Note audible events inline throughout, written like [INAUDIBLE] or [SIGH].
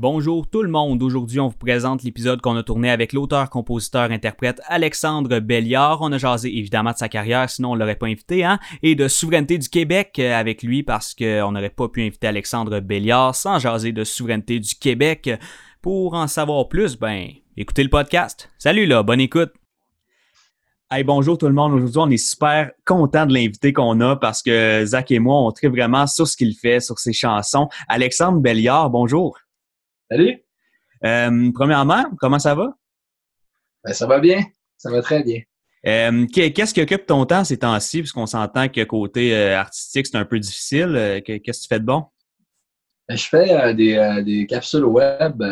Bonjour tout le monde, aujourd'hui on vous présente l'épisode qu'on a tourné avec l'auteur, compositeur, interprète Alexandre Belliard. On a jasé évidemment de sa carrière, sinon on l'aurait pas invité, hein, et de souveraineté du Québec euh, avec lui parce qu'on n'aurait pas pu inviter Alexandre Belliard sans jaser de souveraineté du Québec. Pour en savoir plus, ben écoutez le podcast. Salut là, bonne écoute. Hey, bonjour tout le monde. Aujourd'hui, on est super content de l'inviter qu'on a parce que Zach et moi, on tripe vraiment sur ce qu'il fait, sur ses chansons. Alexandre Belliard, bonjour. Salut. Euh, premièrement, comment ça va? Ben, ça va bien. Ça va très bien. Euh, qu'est-ce qui occupe ton temps ces temps-ci? Puisqu'on s'entend que côté euh, artistique, c'est un peu difficile. Qu'est-ce que tu fais de bon? Ben, je fais des, capsules web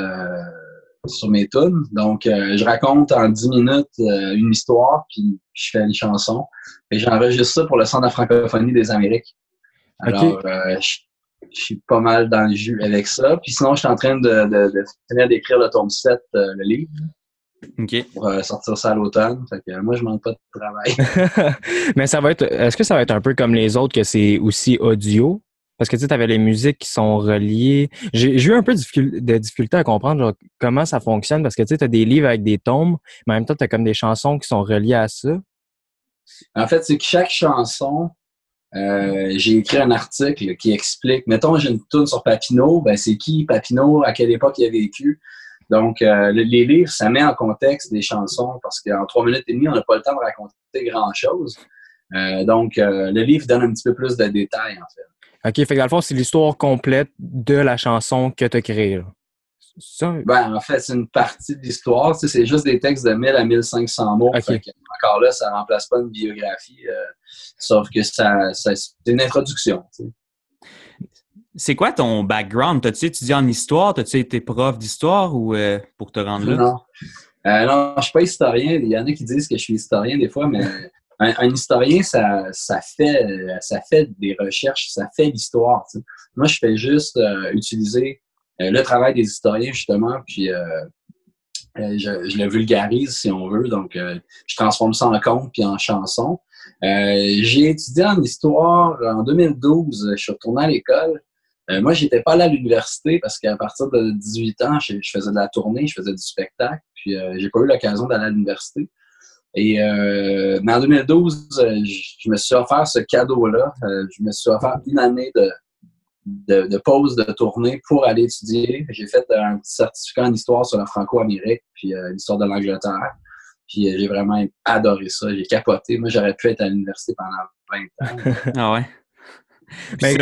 sur mes tunes. Donc, je raconte en 10 minutes une histoire, puis je fais une chanson. Et j'enregistre ça pour le Centre de francophonie des Amériques. Alors, je suis pas mal dans le jus avec ça. Puis sinon, je suis en train de, de, finir d'écrire le tome 7, euh, le livre. Pour euh, sortir ça à l'automne. Fait que moi, je manque pas de travail. [LAUGHS] Mais ça va être. Est-ce que ça va être un peu comme les autres que c'est aussi audio? Parce que tu sais, avais les musiques qui sont reliées. J'ai eu un peu de difficulté à comprendre comment ça fonctionne parce que tu sais, as des livres avec des tomes, mais en même temps, tu as comme des chansons qui sont reliées à ça. En fait, c'est que chaque chanson euh, j'ai écrit un article qui explique, mettons, j'ai une tourne sur Papineau, ben c'est qui Papineau, à quelle époque il a vécu? Donc, euh, les livres, ça met en contexte des chansons parce qu'en trois minutes et demie, on n'a pas le temps de raconter grand-chose. Euh, donc, le livre donne un petit peu plus de détails, en fait. OK, fait que dans le fond, c'est l'histoire complète de la chanson que tu as créée. Ben, en fait, c'est une partie de l'histoire. c'est juste des textes de 1000 à 1500 mots. encore là, ça ne remplace pas une biographie, euh, sauf que ça, c'est une introduction. C'est quoi ton background? T'as-tu étudié en histoire? T'as-tu été prof d'histoire ou euh, pour te rendre là? Non. Euh, non, je ne suis pas historien. Il y en a qui disent que je suis historien des fois, mais [LAUGHS] un, historien, ça, ça, fait, ça fait des recherches, ça fait l'histoire. Moi, je fais juste utiliser le travail des historiens, justement, puis euh, euh, je, le vulgarise, si on veut. Donc, je transforme ça en conte puis en chanson. j'ai étudié en histoire en 2012. Je suis retourné à l'école. moi, j'étais pas allé à l'université parce qu'à partir de 18 ans, je, faisais de la tournée, je faisais du spectacle, puis j'ai pas eu l'occasion d'aller à l'université. Et mais en 2012, je, me suis offert ce cadeau-là. je me suis offert une année de, de, pause de tournée pour aller étudier. J'ai fait un petit certificat en histoire sur la Franco-Amérique, puis euh, l'histoire de l'Angleterre. Puis euh, j'ai vraiment adoré ça. J'ai capoté. Moi, j'aurais pu être à l'université pendant 20 ans. [LAUGHS] ah ouais? Mais,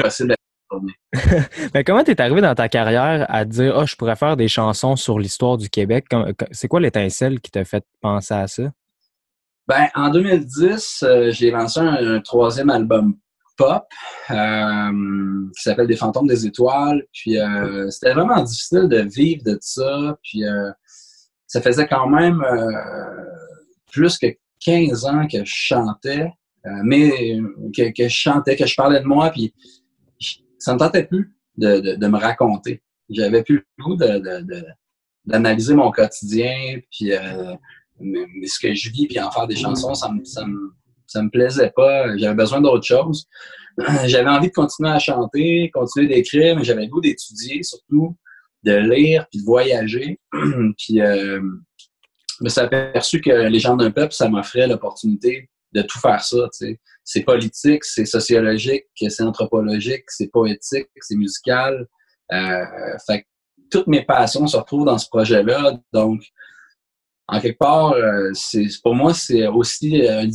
Mais [LAUGHS] comment t'es arrivé dans ta carrière à dire oh, je pourrais faire des chansons sur l'histoire du Québec? C'est quoi l'étincelle qui t'a fait penser à ça? Ben, en 2010, euh, j'ai lancé un, troisième album pop euh, qui s'appelle Des fantômes des étoiles. Puis euh, c'était vraiment difficile de vivre de ça. Puis euh, ça faisait quand même plus que 15 ans que je chantais, mais que, je chantais, que je parlais de moi, puis ça ne me tentait plus de, de, me raconter. J'avais plus le goût d'analyser mon quotidien, puis ce que je vis, puis en faire des chansons, ça me, ça me ça me plaisait pas. J'avais besoin d'autre chose. [CLEARS THROAT] J'avais envie de continuer à chanter, continuer d'écrire, mais j'avais le goût d'étudier, surtout de lire puis de voyager. [CLEARS THROAT] puis euh, je me suis aperçu que les gens d'un peuple, ça m'offrait l'opportunité de tout faire ça. C'est politique, c'est sociologique, c'est anthropologique, c'est poétique, c'est musical. Euh, fait toutes mes passions se retrouvent dans ce projet-là. Donc, en quelque part, euh, c'est pour moi, c'est aussi, euh,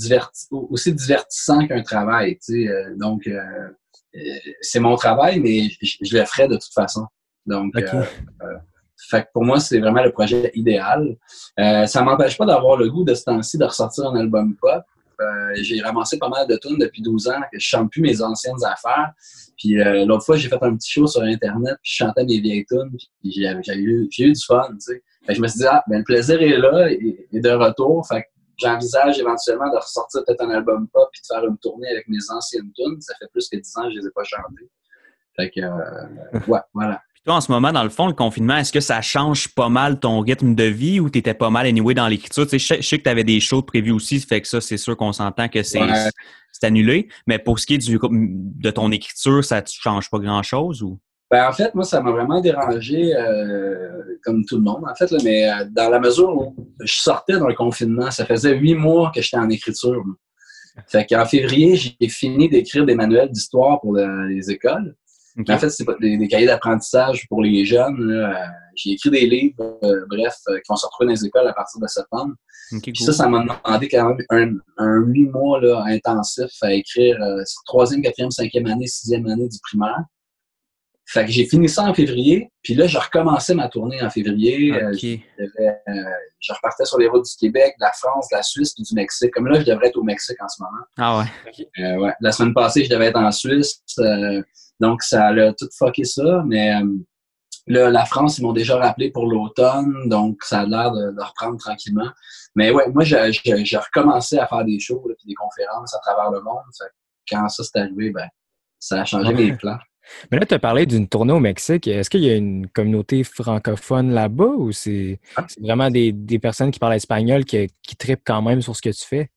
aussi divertissant qu'un travail. Tu sais, euh, donc, c'est mon travail, mais je, le ferai de toute façon. Donc, fait pour moi, c'est vraiment le projet idéal. ça m'empêche pas d'avoir le goût de ce temps-ci de ressortir un album pop. J'ai ramassé pas mal de tunes depuis 12 ans que je chante plus mes anciennes affaires. Puis l'autre fois, j'ai fait un petit show sur Internet, puis je chantais mes vieilles tunes, puis j'ai eu, eu du fun, tu sais je me suis dit, ah, ben, le plaisir est là et, de retour. Fait j'envisage éventuellement de ressortir peut-être un album pop et de faire une tournée avec mes anciennes tunes. Ça fait plus que dix ans que je les ai pas chantées. Fait que, euh, ouais, voilà. Puis toi, en ce moment, dans le fond, le confinement, est-ce que ça change pas mal ton rythme de vie ou tu étais pas mal anyway dans l'écriture? Tu sais, je, sais que tu avais des shows prévus aussi, fait que ça, c'est sûr qu'on s'entend que c'est annulé. Mais pour ce qui est du, de ton écriture, ça ne change pas grand-chose ou? Ben, en fait, moi, ça m'a vraiment dérangé, euh, comme tout le monde, en fait, là, mais euh, dans la mesure où je sortais d'un confinement, ça faisait huit mois que j'étais en écriture. moi. Fait qu'en février, j'ai fini d'écrire des manuels d'histoire pour le- les écoles. En fait, c'est des, des cahiers d'apprentissage pour les jeunes. Euh, J'ai écrit des livres, euh, bref, euh, qui vont se retrouver dans les écoles à partir de septembre. Puis cool. ça, ça m'a demandé quand même un, huit mois là, intensif à écrire troisième, quatrième, cinquième année, sixième année du primaire. Fait que j'ai fini ça en février, puis là, j'ai recommencé ma tournée en février. Euh, euh, je repartais sur les routes du Québec, de la France, de la Suisse, puis du Mexique. Comme là, je devrais être au Mexique en ce moment. Ah ouais. Euh, ouais. La semaine passée, je devais être en Suisse. Donc, ça a tout fucké ça. Mais euh, là, la France, ils m'ont déjà rappelé pour l'automne. Donc, ça a l'air de, de reprendre tranquillement. Mais ouais, moi, j'ai recommencé à faire des shows là, puis des conférences à travers le monde. Fait quand ça s'est arrivé, ben, ça a changé mes plans. Mais là, tu as parlé d'une tournée au Mexique. Est-ce qu'il y a une communauté francophone là-bas ou c'est c'est vraiment des, des personnes qui parlent espagnol qui, qui trippent quand même sur ce que tu fais?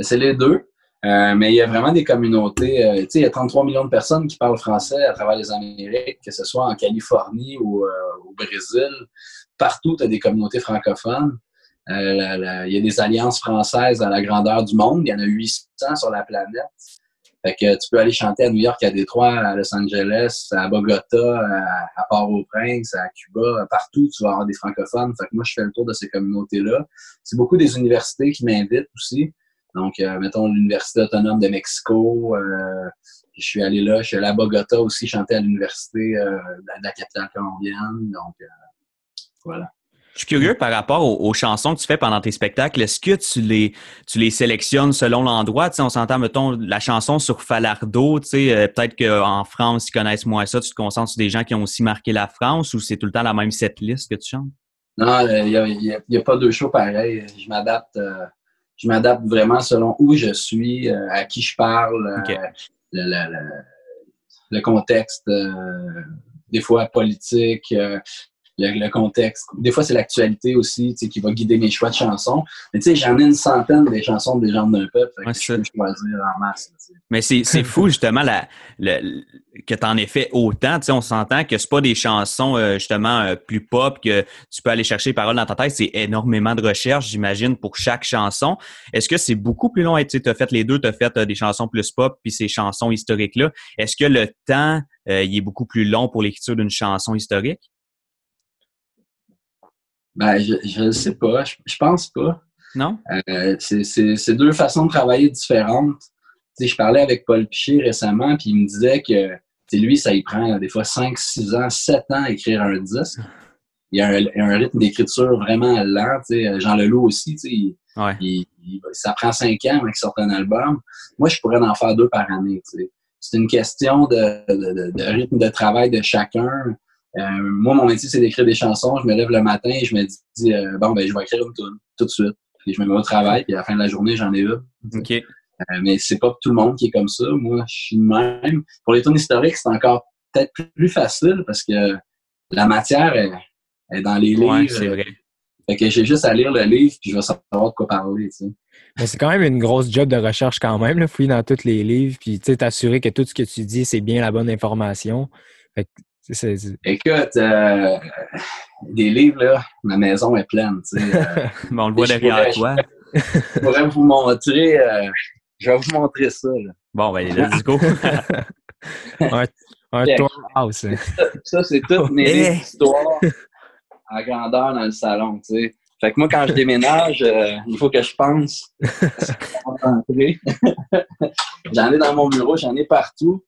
C'est les deux. Euh, mais il y a vraiment des communautés. euh, il y a 33 millions de personnes qui parlent français à travers les Amériques, que ce soit en Californie ou euh, au Brésil. Partout, tu as des communautés francophones. Euh, il y a des alliances françaises à la grandeur du monde. Il y en a 800 sur la planète. Fait que tu peux aller chanter à New York, à Détroit, à Los Angeles, à Bogota, à, à Port-au-Prince, à Cuba, partout, tu vas avoir des francophones. Fait que moi, je fais le tour de ces communautés-là. C'est beaucoup des universités qui m'invitent aussi. Donc, euh, mettons l'Université autonome de Mexico. euh, je suis allé là, je suis allé à Bogota aussi chanter à l'université euh, de la- capitale colombienne. Donc, euh, voilà. Je suis curieux par rapport aux, aux chansons que tu fais pendant tes spectacles. Est-ce que tu les, tu les sélectionnes selon l'endroit? Tu sais, on s'entend, mettons, la chanson sur Falardeau, tu sais, euh, peut-être qu'en France, ils connaissent moins ça. Tu te concentres sur des gens qui ont aussi marqué la France ou c'est tout le temps la même setlist que tu chantes? Non, il n'y a, a pas deux shows pareils. Je m'adapte euh, je m'adapte vraiment selon où je suis, euh, à qui je parle, euh, le, le- le- le contexte, euh, des fois politique, le, le contexte. Des fois, c'est l'actualité aussi tu sais, qui va guider mes choix de chansons. Mais tu sais, j'en ai une centaine des chansons des gens d'un peuple. fait que Ouais, je peux choisir en masse. Mais c'est, fou, justement, la, que tu en aies fait autant. Tu sais, on s'entend que c'est pas des chansons, euh, justement, euh, plus pop, que tu peux aller chercher les paroles dans ta tête. C'est énormément de recherche, j'imagine, pour chaque chanson. Est-ce que c'est beaucoup plus long? Tu sais, as fait les deux, tu as fait euh, des chansons plus pop, puis ces chansons historiques-là. Est-ce que le temps, il est beaucoup plus long pour l'écriture d'une chanson historique? Ben, je, je ne sais pas. Je, je pense pas. Non? Euh, c'est- deux façons de travailler différentes. Tu sais, je parlais avec Paul Piché récemment, puis il me disait que lui, ça y prend des fois 5, 6 ans, 7 ans à écrire un disque. Il y a un, rythme d'écriture vraiment lent. tu sais. Jean Leloup aussi, tu sais, il- Ouais. il- il- ça prend 5 ans avant qu'il sorte un album. Moi, je pourrais en faire deux par année. C'est une question de, de- de- de rythme de travail de chacun. Euh, moi, mon métier, c'est d'écrire des chansons. Je me lève le matin et je me dis, euh, bon, ben, je vais écrire une tune tout de suite. Puis je me mets au travail, puis à la fin de la journée, j'en ai une. OK. Euh, mais c'est pas tout le monde qui est comme ça. Moi, je suis de même. Pour les tunes historiques, c'est encore peut-être plus facile parce que la matière est, est dans les livres. Ouais, c'est vrai. Fait que j'ai juste à lire le livre, puis je vais savoir de quoi parler. Tu sais. Mais c'est quand même une grosse job de recherche quand même, là, fouiller dans tous les livres, puis tu sais, t'assurer que tout ce que tu dis, c'est bien la bonne information. Fait que, c'est- Écoute, euh, des livres, là, ma maison est pleine. Tu sais. Euh, [LAUGHS] Bon, on le voit Je derrière toi. [LAUGHS] je pourrais vous montrer, euh, je vais vous montrer ça. là. Bon, ben, let's go. [LAUGHS] un Yeah. tour house. hein. Ça, c'est toutes mes Eh. d'histoire en grandeur dans le salon, tu sais. Fait que moi, quand je déménage, euh, il faut que je pense à rentrer. j'en ai dans mon bureau, j'en ai partout.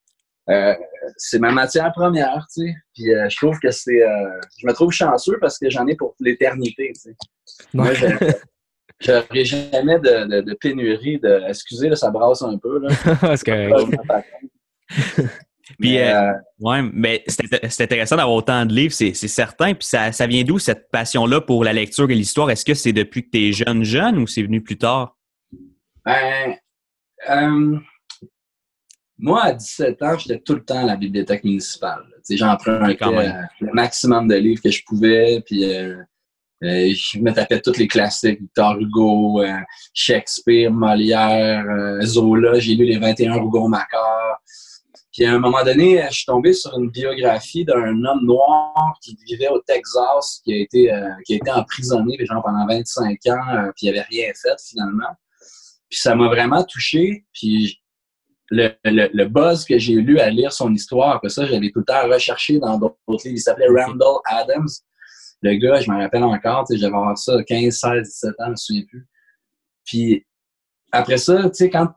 Euh, c'est ma matière première, tu sais. Puis euh, je trouve que c'est... euh, je me trouve chanceux parce que j'en ai pour l'éternité, tu sais. Moi, je j'aurai jamais de, de- de pénurie de... Excusez, là, ça brasse un peu, là. [LAUGHS] Parce que [LAUGHS] Puis, Mais, Ouais, mais c'est c'est intéressant d'avoir autant de livres, c'est c'est certain. Puis ça, ça vient d'où cette passion-là pour la lecture et l'histoire? Est-ce que c'est depuis que tu es jeune, jeune ou c'est venu plus tard? Ben, euh, moi, à 17 ans, j'étais tout le temps à la bibliothèque municipale. J'empruntais euh, le maximum de livres que je pouvais, puis euh, euh, je me tapais tous les classiques, Victor Hugo, euh, Shakespeare, Molière, Zola. J'ai lu les 21 Rougon-Macquart. Puis à un moment donné, je suis tombé sur une biographie d'un homme noir qui vivait au Texas, qui a été, qui a été emprisonné genre, pendant 25 ans, puis il n'avait rien fait finalement. Puis ça m'a vraiment touché. Puis le, le, buzz que j'ai lu à lire son histoire, après ça, j'avais tout le temps recherché dans d'autres livres. Il s'appelait Randall Adams. Le gars, je me rappelle encore, j'avais ça 15, 16, 17 ans, je me souviens plus. Puis après ça, tu sais, quand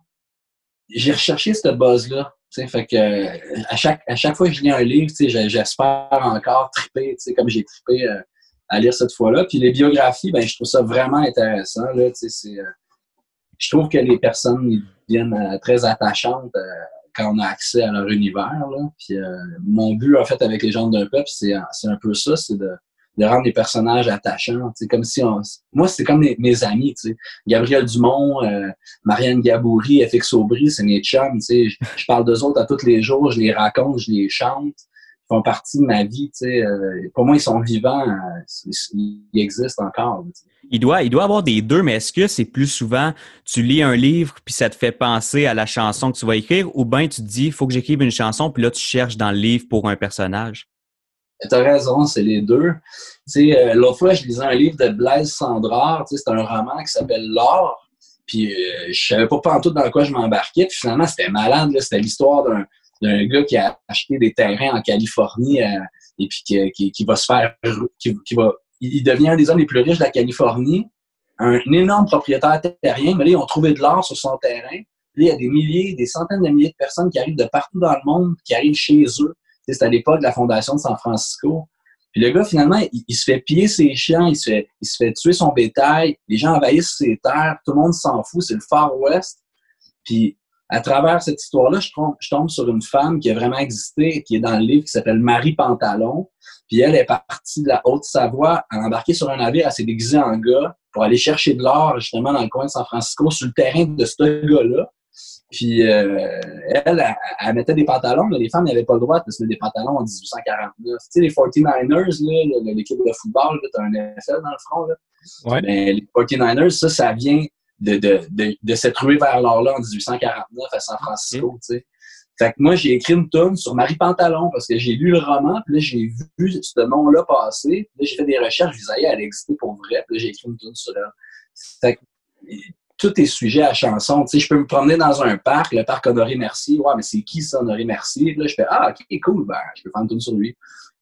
j'ai recherché ce buzz-là, fait que à chaque, à chaque fois que je lis un livre, j'espère encore triper, comme j'ai trippé euh, à lire cette fois-là. Puis les biographies, ben, je trouve ça vraiment intéressant. Là, euh, je trouve que les personnes deviennent euh, très attachantes quand on a accès à leur univers. Là. Puis, mon but, en fait, avec les gens d'un peuple, c'est un peu ça, c'est de, de rendre les personnages attachants. C'est comme si on... Moi, c'est comme mes, amis. sais. Gabriel Dumont, euh, Marianne Gaboury, FX Aubry, c'est mes chums. Je, je parle d'eux autres à tous les jours, je les raconte, je les chante. Font partie de ma vie. Euh, pour moi, ils sont vivants. Euh, ils existent encore. Il doit, il doit avoir des deux, mais est-ce que c'est plus souvent tu lis un livre puis ça te fait penser à la chanson que tu vas écrire ou bien tu te dis il faut que j'écrive une chanson puis là tu cherches dans le livre pour un personnage? Tu as raison, c'est les deux. Euh, L'autre fois, je lisais un livre de Blaise Sandrard. C'est un roman qui s'appelle L'or. Puis je savais pas tout dans quoi je m'embarquais. Puis finalement, c'était malade. C'était l'histoire d'un gars qui a acheté des terrains en Californie euh, et puis qui, qui, va se faire. Qui, va, il devient un des hommes les plus riches de la Californie. Un, énorme propriétaire terrien, mais là, ils ont trouvé de l'or sur son terrain. Là, il y a des milliers, des centaines de milliers de personnes qui arrivent de partout dans le monde, qui arrivent chez eux c'est à l'époque de la fondation de San Francisco. Puis le gars, finalement, il, se fait piller ses chiens, il se fait, il se fait tuer son bétail, les gens envahissent ses terres, tout le monde s'en fout, c'est le Far West. Puis à travers cette histoire-là, je tombe, je tombe sur une femme qui a vraiment existé, qui est dans le livre, qui s'appelle Marie Pantalon. Puis elle est partie de la Haute-Savoie, a embarqué sur un navire, elle s'est déguisée en gars pour aller chercher de l'or justement dans le coin de San Francisco, sur le terrain de ce gars-là. Puis euh, elle, elle, mettait des pantalons. les femmes n'avaient pas le droit de se mettre des pantalons en 1849. Tu sais, les 49ers, l'équipe de football, tu as un NFL dans le front. Là. Ouais. Ben, les 49ers, ça, ça vient de, de, de, de cette ruée vers l'or-là en 1849 à San Francisco. Tu sais. Fait que moi, j'ai écrit une tonne sur Marie Pantalon parce que j'ai lu le roman, puis là, j'ai vu ce nom-là passer. Puis là, j'ai fait des recherches, je disais, elle existait pour vrai, puis là, j'ai écrit une tonne sur elle. Fait que tout est sujet à chanson. Tu sais, je peux me promener dans un parc, le parc Honoré Merci. Ouais, mais c'est qui ça, Honoré Merci? Là, je fais Ah, ok, cool, ben, je peux faire une tune sur lui.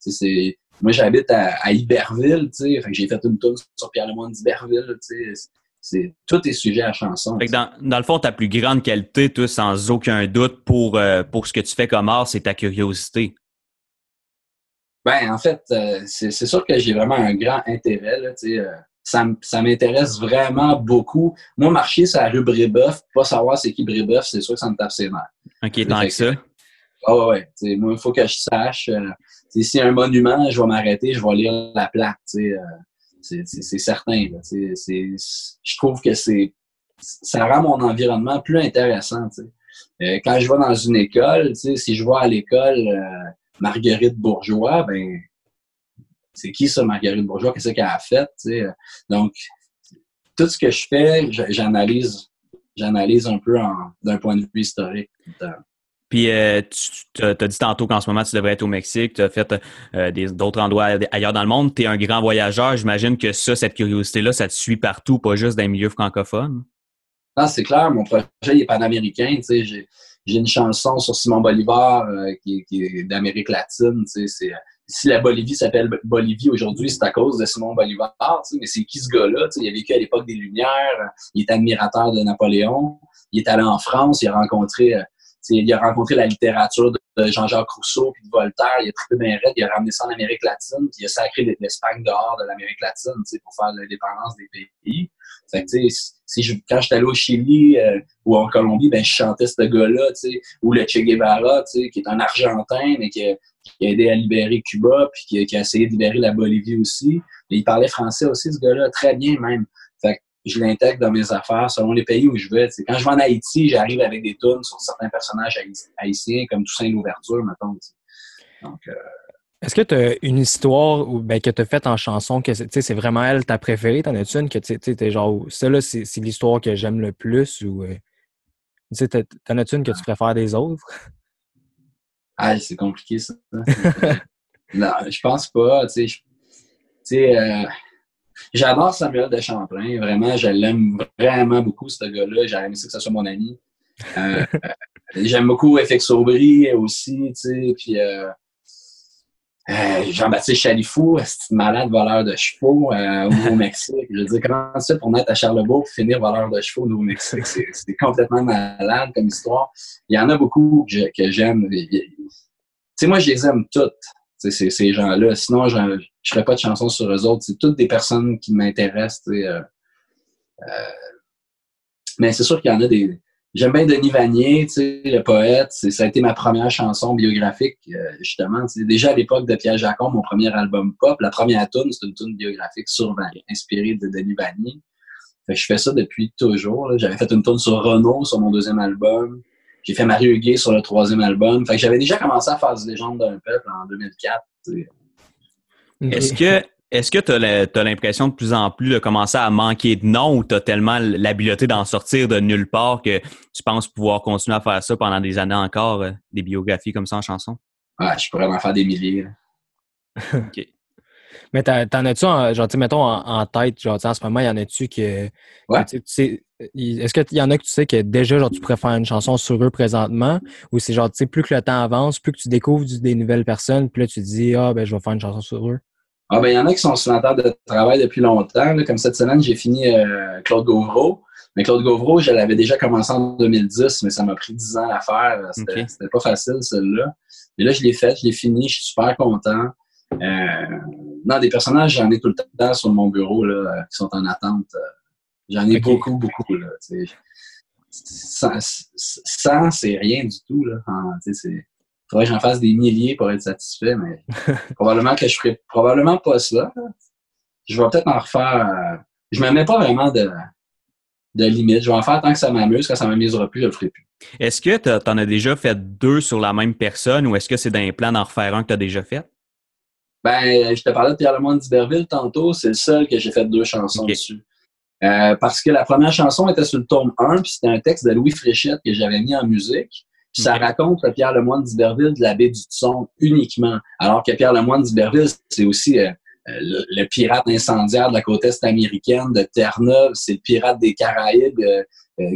Tu sais, moi, j'habite à, à, Iberville, tu sais, j'ai fait une tune sur Pierre-Lemoine d'Iberville, tu sais. C'est, tout est sujet à chanson. dans, dans, le fond, ta plus grande qualité, toi, sans aucun doute, pour, euh, pour ce que tu fais comme art, c'est ta curiosité. Ben, en fait, euh, c'est, c'est sûr que j'ai vraiment un grand intérêt. Là, euh, ça, ça m'intéresse vraiment beaucoup. Moi, marcher sur la rue Brébeuf, pas savoir c'est qui Brébeuf, c'est sûr que ça me tape ses nerfs. OK, tant que ça. Ah ouais, ouais. moi, il faut que je sache. A un monument, je vais m'arrêter, je vais lire la plaque. C'est certain. Là, je trouve que c'est ça rend mon environnement plus intéressant. Euh, quand je vais dans une école, si je vois à l'école euh, Marguerite Bourgeois, ben c'est qui ça, Marguerite Bourgeois, qu'est-ce qu'elle a fait, Donc, tout ce que je fais, j'analyse, j'analyse un peu d'un point de vue historique. Puis, euh, tu as dit tantôt qu'en ce moment, tu devrais être au Mexique, tu as fait euh, d'autres endroits ailleurs dans le monde. Tu es un grand voyageur. J'imagine que ça, cette curiosité-là, ça te suit partout, pas juste dans les milieux francophones. Non, c'est clair. Mon projet est panaméricain. J'ai une chanson sur Simon Bolivar euh, qui, est d'Amérique latine. C'est si la Bolivie s'appelle Bolivie aujourd'hui, c'est à cause de Simon Bolivar, mais c'est qui ce gars-là? Il a vécu à l'époque des Lumières, il est admirateur de Napoléon, il est allé en France, il a rencontré, il a rencontré la littérature de Jean-Jacques Rousseau puis de Voltaire, il a trippé bien raide, il a ramené ça en Amérique latine, puis il a sacré l'Espagne dehors de l'Amérique latine pour faire l'indépendance des pays. Fait si je, quand j'étais allé au Chili euh, ou en Colombie, ben, je chantais ce gars-là, ou le Che Guevara, qui est un Argentin, mais qui a, aidé à libérer Cuba, puis qui a, essayé de libérer la Bolivie aussi. Il parlait français aussi, ce gars-là, très bien même. Je l'intègre dans mes affaires selon les pays où je vais. Quand je vais en Haïti, j'arrive avec des tunes sur certains personnages haïtiens, comme Toussaint Louverture, mettons. Donc, euh, est-ce que tu as une histoire ou ben, que tu as faite en chanson que c'est vraiment elle ta préférée? T'en as-tu une que tu es genre, celle-là, c'est l'histoire que j'aime le plus ou euh, t'en as-tu une que tu préfères des autres? Ah, c'est compliqué, ça. [LAUGHS] non, je pense pas. Tu sais, euh, j'adore Samuel de Champlain. Vraiment, je l'aime vraiment beaucoup, ce gars-là. J'aurais aimé que ce soit mon ami. Euh, [LAUGHS] j'aime beaucoup FX Aubry aussi, tu sais. Puis, euh, euh, Jean-Baptiste Chalifou, c'est malade voleur de chevaux au Nouveau-Mexique. Je veux dire, comment ça pour naître à Charlebourg finir voleur de chevaux au Nouveau-Mexique? C'est complètement malade comme histoire. Il y en a beaucoup que j'aime. Tu sais, moi, je les aime toutes, ces, ces gens-là. Sinon, je ne ferais pas de chansons sur eux autres. C'est toutes des personnes qui m'intéressent. Euh, mais c'est sûr qu'il y en a des, J'aime bien Denis Vanier, le poète. Ça a été ma première chanson biographique, euh, justement. Déjà à l'époque de Pierre Jacon, mon premier album pop, la première tune, c'est une tune biographique sur inspirée de Denis Vanier. Je fais ça depuis toujours. J'avais fait une tune sur Renault sur mon deuxième album. J'ai fait Marie Huguet sur le troisième album. Fait que j'avais déjà commencé à faire des légendes d'un peuple en 2004. Est-ce que est-ce que tu as l'impression de plus en plus de commencer à manquer de noms ou tu as tellement l'habileté d'en sortir de nulle part que tu penses pouvoir continuer à faire ça pendant des années encore, euh, des biographies comme ça en chanson? Ah, je pourrais en faire des milliers. OK. Mais t'en as-tu, genre, mettons, en, tête, genre, en ce moment, y en a-tu que. Ouais. Est-ce qu'il y en a que tu sais que déjà, genre, tu pourrais faire une chanson sur eux présentement? Ou c'est genre, tu sais, plus que le temps avance, plus que tu découvres des nouvelles personnes, puis là, tu te dis, ah, ben, je vais faire une chanson sur eux? Ah ben il y en a qui sont sur la table de travail depuis longtemps. Comme cette semaine, j'ai fini euh, Claude Gauvreau. Mais Claude Gauvreau, je l'avais déjà commencé en 2010, mais ça m'a pris 10 ans à faire. C'était pas facile, celle-là. Mais là, je l'ai faite, je l'ai fini, je suis super content. Euh, non, des personnages, j'en ai tout le temps sur mon bureau là, qui sont en attente. J'en ai beaucoup, beaucoup. Là, sans, c'est rien du tout. Là. c'est faudrait que j'en fasse des milliers pour être satisfait, mais [LAUGHS] probablement que je ferai probablement pas ça. Je vais peut-être en refaire. Euh, je me mets pas vraiment de, de limite. Je vais en faire tant que ça m'amuse. Quand ça m'amusera plus, je le ferai plus. Est-ce que tu en as déjà fait deux sur la même personne ou est-ce que c'est dans les plans d'en refaire un que tu as déjà fait? Ben, je te parlais de Pierre Lemoine d'Iberville tantôt. C'est le seul que j'ai fait deux chansons dessus. Euh, parce que la première chanson était sur le tome 1, puis c'était un texte de Louis Fréchette que j'avais mis en musique. Puis ça raconte le Pierre Lemoine d'Iberville de la baie du Tson uniquement. Alors que Pierre Lemoine d'Iberville, c'est aussi euh, euh, le, pirate incendiaire de la côte est américaine, de Terre-Neuve. C'est le pirate des Caraïbes euh,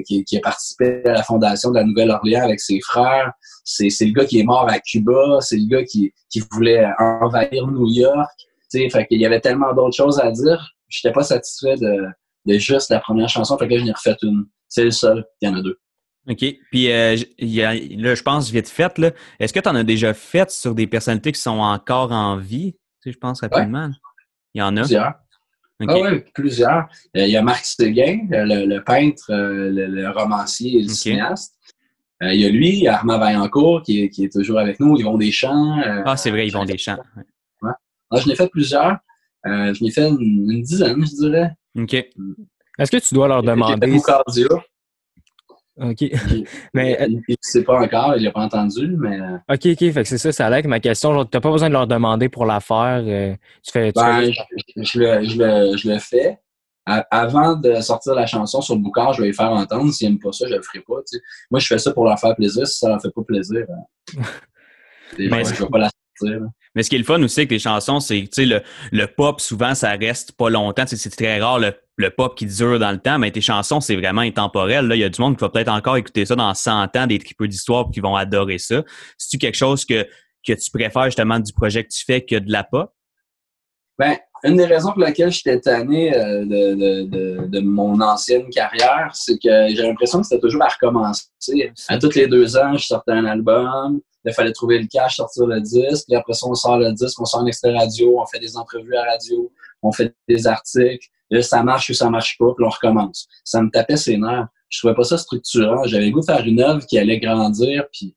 qui, qui, a participé à la fondation de la Nouvelle-Orléans avec ses frères. C'est le gars qui est mort à Cuba. C'est le gars qui, qui voulait envahir New York. sais, fait qu'il y avait tellement d'autres choses à dire. J'étais pas satisfait de, de juste la première chanson. Fait que je n'ai refait une. C'est le seul. Il y en a deux. OK. Puis euh, là, je pense vite fait, là. Est-ce que tu en as déjà fait sur des personnalités qui sont encore en vie? Tu sais, je pense rapidement. Il y en a. Plusieurs. Ah oui, plusieurs. Euh, il y a Marc Séguin, euh, le, peintre, le, romancier et le cinéaste. il y a lui, Armand Vaillancourt qui est, qui est toujours avec nous. Ils vont des champs. ah, c'est vrai, ils vont des champs. Ouais. Ah, je n'ai fait plusieurs. je n'ai fait une, dizaine, je dirais. OK. Est-ce que tu dois leur demander. OK. [LAUGHS] mais il ne sait pas encore, il l'a pas entendu, mais. Euh, OK, OK. Fait que c'est ça, ça a ma question. Tu n'as pas besoin de leur demander pour la faire. Euh, tu fais. Ben, je, le, je, le, je, le, fais. avant de sortir la chanson sur le boucard, je vais les faire entendre. S'ils n'aiment pas ça, je ne le ferai pas. Moi, je fais ça pour leur faire plaisir. Si ça leur fait pas plaisir, hein. [LAUGHS] je ne vais pas la sortir. Mais ce qui est le fun aussi avec les chansons, c'est que le, le pop, souvent, ça reste pas longtemps. C'est très rare le, le, pop qui dure dans le temps, mais tes chansons, c'est vraiment intemporel. Là. Il y a du monde qui va peut-être encore écouter ça dans 100 ans, des tripeux d'histoire qui vont adorer ça. C'est-tu quelque chose que, que tu préfères justement du projet que tu fais que de la pop? Ben, une des raisons pour laquelle j'étais tanné euh, de, de, de, de, mon ancienne carrière, c'est que j'ai l'impression que c'était toujours à recommencer. À tous les deux ans, je sortais un album il fallait trouver le cash, sortir le disque. Puis après ça, on sort le disque, on sort un extrait radio, on fait des entrevues à radio, on fait des articles. Là, ça marche ou ça marche pas, puis on recommence. Ça me tapait ses nerfs. Je trouvais pas ça structurant. J'avais le goût de faire une œuvre qui allait grandir, puis,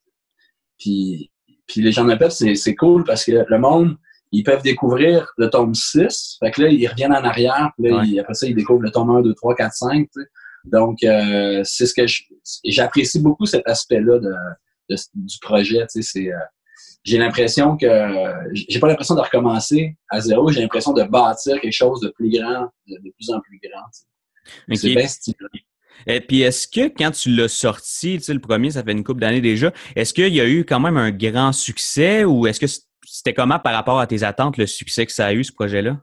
puis, puis les gens de peuple, c'est cool parce que le monde, ils peuvent découvrir le tome 6. Fait que là, ils reviennent en arrière. Puis là, après ça, ils découvrent le tome 1, 2, 3, 4, 5. Donc, euh, c'est ce que j'apprécie beaucoup cet aspect-là de, du projet. c'est, euh, j'ai l'impression que j'ai pas l'impression de recommencer à zéro, j'ai l'impression de bâtir quelque chose de plus grand, de, plus en plus grand. C'est bien Et puis est-ce que quand tu l'as sorti, tu sais, le premier, ça fait une couple d'années déjà, est-ce qu'il y a eu quand même un grand succès ou est-ce que c'était comment par rapport à tes attentes le succès que ça a eu ce projet-là?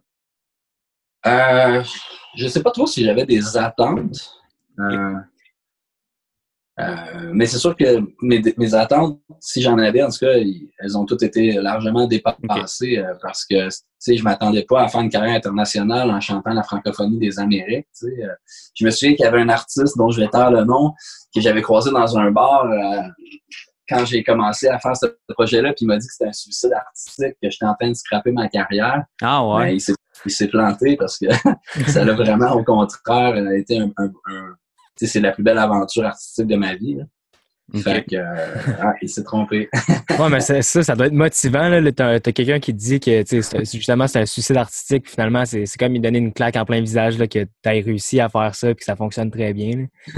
Euh, je sais pas trop si j'avais des attentes. Euh, euh, mais c'est sûr que mes, attentes, si j'en avais, en tout cas, elles ont toutes été largement dépassées euh, parce que je m'attendais pas à faire une carrière internationale en chantant la francophonie des Amériques. Euh. Je me souviens qu'il y avait un artiste dont je vais taire le nom que j'avais croisé dans un bar quand j'ai commencé à faire ce projet-là, puis il m'a dit que c'était un suicide artistique, que j'étais en train de scraper ma carrière. Ah ouais. Ben, il s'est planté parce que [LAUGHS] ça l'a vraiment, au contraire, été un c'est la plus belle aventure artistique de ma vie. Fait que, euh, ah, il s'est trompé. [LAUGHS] ouais, mais ça, ça doit être motivant. Tu as, quelqu'un qui te dit que justement c'est un suicide artistique. Finalement, c'est comme lui donner une claque en plein visage là, que tu as réussi à faire ça et que ça fonctionne très bien. [LAUGHS]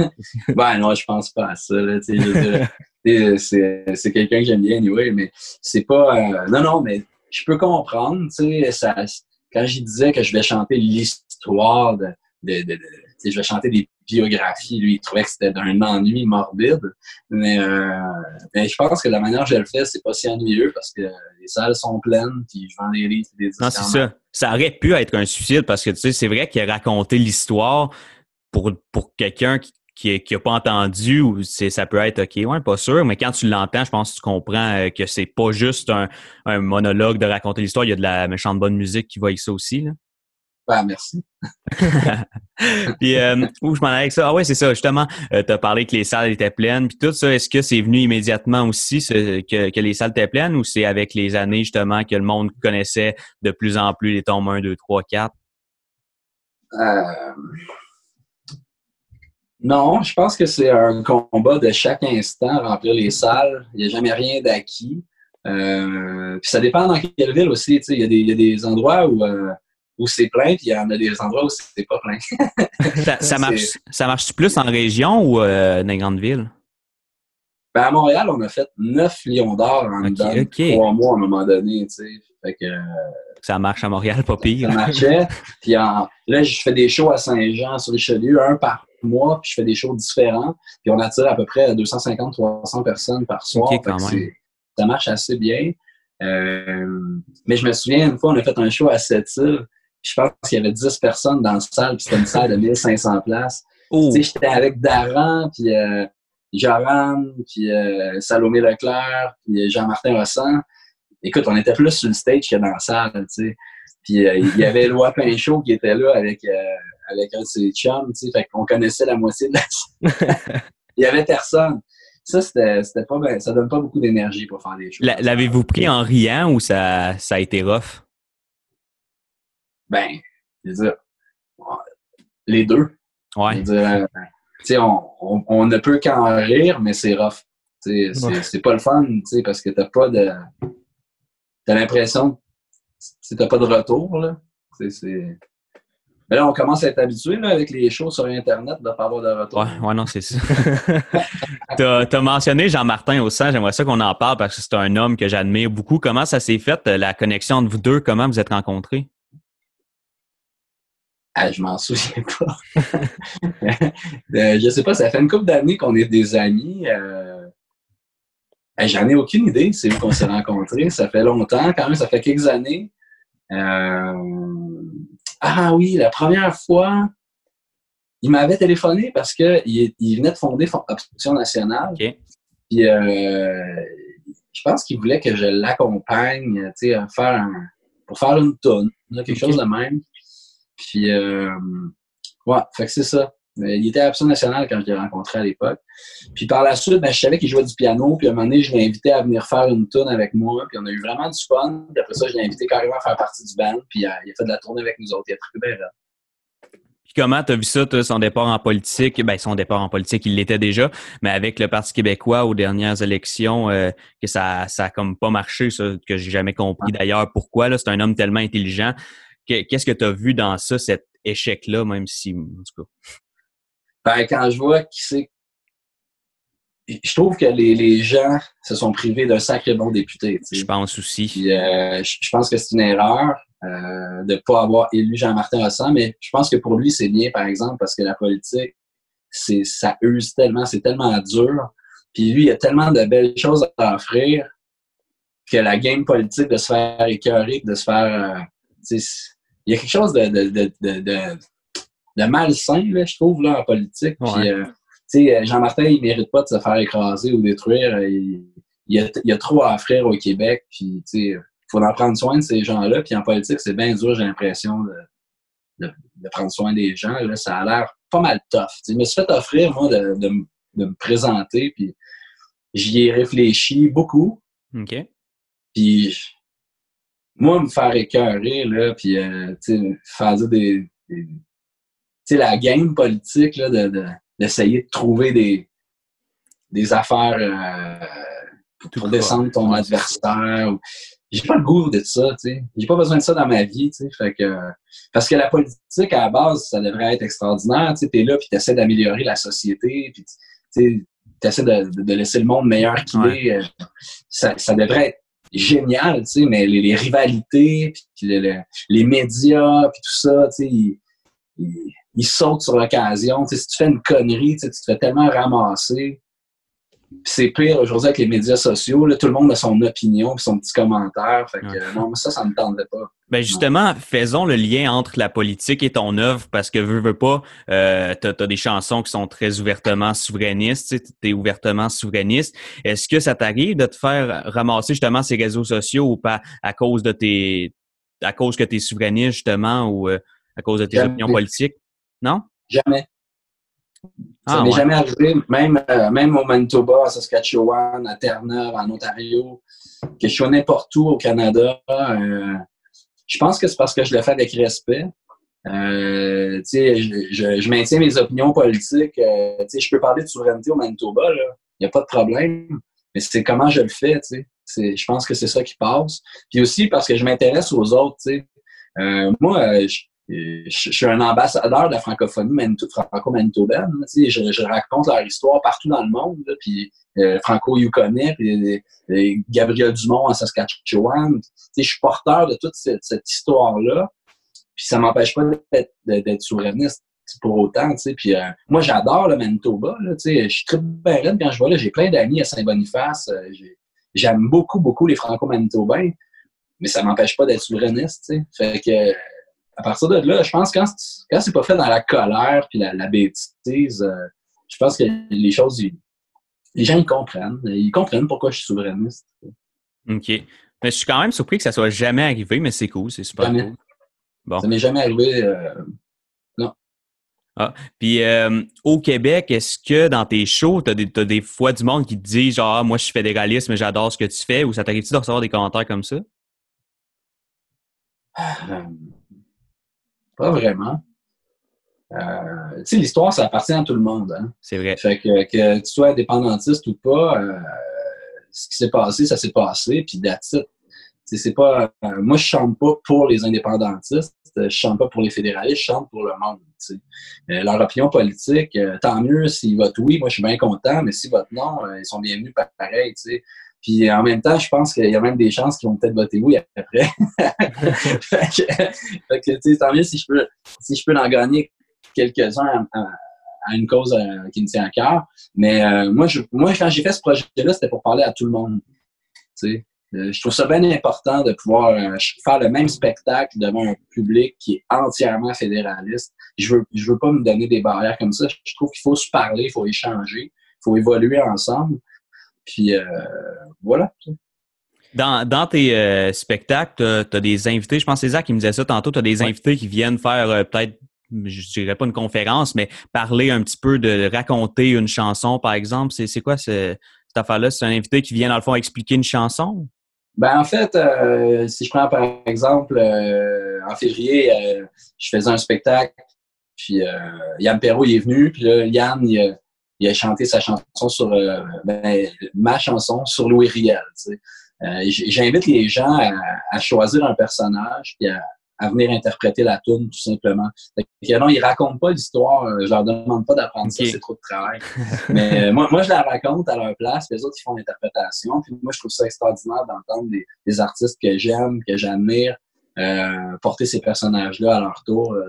ben non, je pense pas à ça. [LAUGHS] c'est quelqu'un que j'aime bien, anyway, mais c'est pas. Euh, non, non, mais je peux comprendre. Ça, quand je disais que je vais chanter l'histoire de, de, de, je vais chanter des biographie. Lui, il trouvait que c'était d'un ennui morbide. Mais, euh, je pense que la manière dont je le fais, c'est pas si ennuyeux parce que les salles sont pleines, puis je vends des livres, des Non, c'est ça. Ça aurait pu être un suicide parce que, tu sais, c'est vrai qu'il a raconté l'histoire pour, pour quelqu'un qui qui n'a pas entendu ou c'est ça peut être OK, ouais, pas sûr, mais quand tu l'entends, je pense que tu comprends euh, que c'est pas juste un, un monologue de raconter l'histoire, il y a de la méchante bonne musique qui va avec ça aussi. Là. Ben, merci. [LAUGHS] puis, euh, où je m'en allais avec ça? Ah ouais, c'est ça, justement, euh, tu as parlé que les salles étaient pleines, puis tout ça, est-ce que c'est venu immédiatement aussi que, que, les salles étaient pleines ou c'est avec les années, justement, que le monde connaissait de plus en plus les tomes 1, 2, 3, 4? Non, je pense que c'est un combat de chaque instant, remplir les salles. Il n'y a jamais rien d'acquis. Euh, puis ça dépend dans quelle ville aussi. Il y, y, a des endroits où où c'est plein, puis il y en a des endroits où c'est pas plein. [LAUGHS] ça, marche, ça marche plus en région ou euh, dans les grandes villes? Ben à Montréal, on a fait 9 millions d'or en trois mois à un moment donné, tu sais. Fait que, ça marche à Montréal, pas pire. Ça marchait. [LAUGHS] puis là, je fais des shows à Saint-Jean sur Richelieu, un par mois, puis je fais des shows différents. Puis on attire à peu près 250-300 personnes par soir. ça marche assez bien. Euh, mais je me souviens, une fois, on a fait un show à Sept-Îles je pense qu'il y avait 10 personnes dans la salle, puis c'était une salle de 1500 places. Tu sais, j'étais avec Daran, puis euh, Joran, puis euh, Salomé Leclerc, puis Jean-Martin Rossan. Écoute, on était plus sur le stage que dans la salle, tu sais. Puis euh, il y avait Éloi Pinchot qui était là avec, avec un de ses chums, tu sais. Fait qu'on connaissait la moitié de la [LAUGHS] salle. il y avait personne. Ça, c'était, pas, ben, ça donne pas beaucoup d'énergie pour faire des choses. L'avez-vous pris en riant ou ça, ça a été rough? Ben, je veux dire, les deux. Ouais. Euh, on, on, ne peut qu'en rire, mais c'est rough. C'est, pas le fun, parce que t'as pas de. T'as l'impression que t'as pas de retour. Là. C'est, Mais là, on commence à être habitué là, avec les shows sur Internet de pas avoir de retour. Ouais, ouais non, c'est ça. [LAUGHS] t'as, as mentionné Jean-Martin au sein, j'aimerais ça qu'on en parle parce que c'est un homme que j'admire beaucoup. Comment ça s'est fait, la connexion entre vous deux? Comment vous êtes rencontrés? Ah, je m'en souviens pas. [LAUGHS] euh, je sais pas, ça fait une couple d'années qu'on est des amis. Euh... J'en ai aucune idée, c'est où qu'on s'est rencontrés. Ça fait longtemps, quand même, ça fait quelques années. Euh... Ah oui, la première fois, il m'avait téléphoné parce qu'il il venait de fonder Option Nationale. Puis euh, je pense qu'il voulait que je l'accompagne, tu sais, faire pour faire une tonne, quelque chose de même. Puis, euh, ouais, fait que c'est ça. Il était à National quand je l'ai rencontré à l'époque. Puis par la suite, ben, je savais qu'il jouait du piano. Puis à un moment donné, je l'ai invité à venir faire une tune avec moi. Puis on a eu vraiment du fun. Puis après ça, je l'ai invité carrément à faire partie du band. Puis euh, il a fait de la tournée avec nous autres. Il a très bien là. Puis comment tu as vu ça, son départ en politique? Ben, son départ en politique, il l'était déjà, mais avec le Parti québécois aux dernières élections, euh, que ça, ça a comme pas marché, ça, que j'ai jamais compris d'ailleurs pourquoi. C'est un homme tellement intelligent. Qu'est-ce que tu as vu dans ça, cet échec-là, même si, en tout cas? Ben, quand je vois qui c'est. Je trouve que les, les, gens se sont privés d'un sacré bon député. Je pense aussi. Euh, je pense que c'est une erreur euh, de ne pas avoir élu Jean-Martin Rossan, mais je pense que pour lui, c'est bien, par exemple, parce que la politique, c'est ça use tellement, c'est tellement dur. Puis lui, il a tellement de belles choses à offrir que la game politique de se faire écœurer, de se faire. Euh, il y a quelque chose de, de, de, de, de malsain, là, je trouve, là, en politique. Puis, euh, euh, Jean-Martin, il mérite pas de se faire écraser ou détruire. Il, il, a, il a, trop à offrir au Québec. Puis, il faut en prendre soin de ces gens-là. Puis en politique, c'est bien dur, j'ai l'impression, de, de, prendre soin des gens. Là, ça a l'air pas mal tough. T'sais. Je me suis fait offrir, moi, de, de, de me présenter. Puis j'y ai réfléchi beaucoup. OK. Puis moi, me faire écœurer, là, puis euh, faire des, des sais, la game politique, là, d'essayer de, de, trouver des, des affaires euh, pour, descendre ton adversaire. J'ai pas le goût de ça, tu sais. J'ai pas besoin de ça dans ma vie, tu sais. Fait que, parce que la politique, à la base, ça devrait être extraordinaire, tu sais. T'es là, puis t'essaies d'améliorer la société, puis tu essaies de, de, laisser le monde meilleur qu'il est. Euh, ça, ça devrait être génial, tu sais, mais les, les rivalités, puis les, médias, puis tout ça, tu sais, ils, ils, sautent sur l'occasion. Tu sais, si tu fais une connerie, tu, sais, tu te fais tellement ramasser. C'est pire aujourd'hui avec les médias sociaux. Là, tout le monde a son opinion et son petit commentaire. Fait que, non, ça, ça ne me tentait pas. Ben justement, faisons le lien entre la politique et ton œuvre parce que veux, veux pas, euh, tu as, des chansons qui sont très ouvertement souverainistes, tu es ouvertement souverainiste. Est-ce que ça t'arrive de te faire ramasser justement ces réseaux sociaux ou pas à cause de tes à cause que tu es souverainiste justement ou euh, à cause de tes opinions politiques? Non? Jamais. Ça n'est ah, jamais arrivé, même, euh, même au Manitoba, à Saskatchewan, à Terre-Neuve, en Ontario, que je sois n'importe où au Canada. Euh, je pense que c'est parce que je le fais avec respect. Euh, je, je, je, maintiens mes opinions politiques. Je peux parler de souveraineté au Manitoba, il n'y a pas de problème. Mais c'est comment je le fais. Je pense que c'est ça qui passe. Puis aussi parce que je m'intéresse aux autres. Moi, je, je, suis un ambassadeur de la francophonie franco-manitobaine. Je, je, raconte leur histoire partout dans le monde. puis euh, franco-yukonais, puis euh, Gabriel Dumont en Saskatchewan. Je suis porteur de toute cette, histoire-là. Puis ça m'empêche pas d'être souverainiste pour autant. Puis euh, moi, j'adore le Manitoba. je suis très bien quand je vois là. J'ai plein d'amis à Saint-Boniface. J'aime beaucoup, beaucoup les franco-manitobains. Mais ça m'empêche pas d'être souverainiste. Fait que à partir de là, je pense que quand, quand c'est pas fait dans la colère puis la, bêtise, euh, je pense que les choses, les gens ils comprennent. Ils comprennent pourquoi je suis souverainiste. OK. Mais je suis quand même surpris que ça soit jamais arrivé, mais c'est cool, c'est super cool. Bon. Ça m'est jamais arrivé. Euh, non. Ah, puis euh, au Québec, est-ce que dans tes shows, tu as, des fois du monde qui te dit genre ah, moi je suis fédéraliste, mais j'adore ce que tu fais, ou ça t'arrive-tu de recevoir des commentaires comme ça? Pas vraiment. Euh, tu sais, l'histoire, ça appartient à tout le monde. Hein? C'est vrai. Fait que, que tu sois indépendantiste ou pas, euh, ce qui s'est passé, ça s'est passé, puis that's C'est pas, euh, moi, je chante pas pour les indépendantistes, je chante pas pour les fédéralistes, je chante pour le monde. Leur opinion politique, tant mieux s'ils votent oui, moi je suis bien content, mais s'ils votent non, ils sont bienvenus pareil. sais. Puis en même temps, je pense qu'il y a même des chances qu'ils vont peut-être voter oui après. [LAUGHS] fait que, tu sais, tant mieux si je peux, si je peux en gagner quelques-uns à, une cause euh, qui me tient à cœur. Mais euh, moi, je, moi, quand j'ai fait ce projet-là, c'était pour parler à tout le monde. Tu sais. Euh, je trouve ça bien important de pouvoir faire le même spectacle devant un public qui est entièrement fédéraliste. Je veux, je veux pas me donner des barrières comme ça. Je trouve qu'il faut se parler, il faut échanger, il faut évoluer ensemble. Puis euh, voilà. Dans, dans tes euh, spectacles, tu as, des invités, je pense que c'est Zach qui me disait ça tantôt, tu as des invités qui viennent faire euh, peut-être, je dirais pas une conférence, mais parler un petit peu de raconter une chanson, par exemple. C'est quoi cette affaire-là? C'est un invité qui vient, dans le fond, expliquer une chanson? Ben, en fait, si je prends par exemple, en février, je faisais un spectacle, puis Yann Perrault est venu, puis là, Yann, il, il a chanté sa chanson sur euh, ben, ma chanson sur Louis Riel. Euh, J'invite les gens à, choisir un personnage et à, venir interpréter la tune tout simplement. Fait non, ils racontent pas l'histoire. Euh, je leur demande pas d'apprendre ça, c'est trop de travail. Mais euh, moi, moi, je la raconte à leur place. Les autres, ils font l'interprétation. Puis moi, je trouve ça extraordinaire d'entendre des, artistes que j'aime, que j'admire, euh, porter ces personnages-là à leur tour, euh,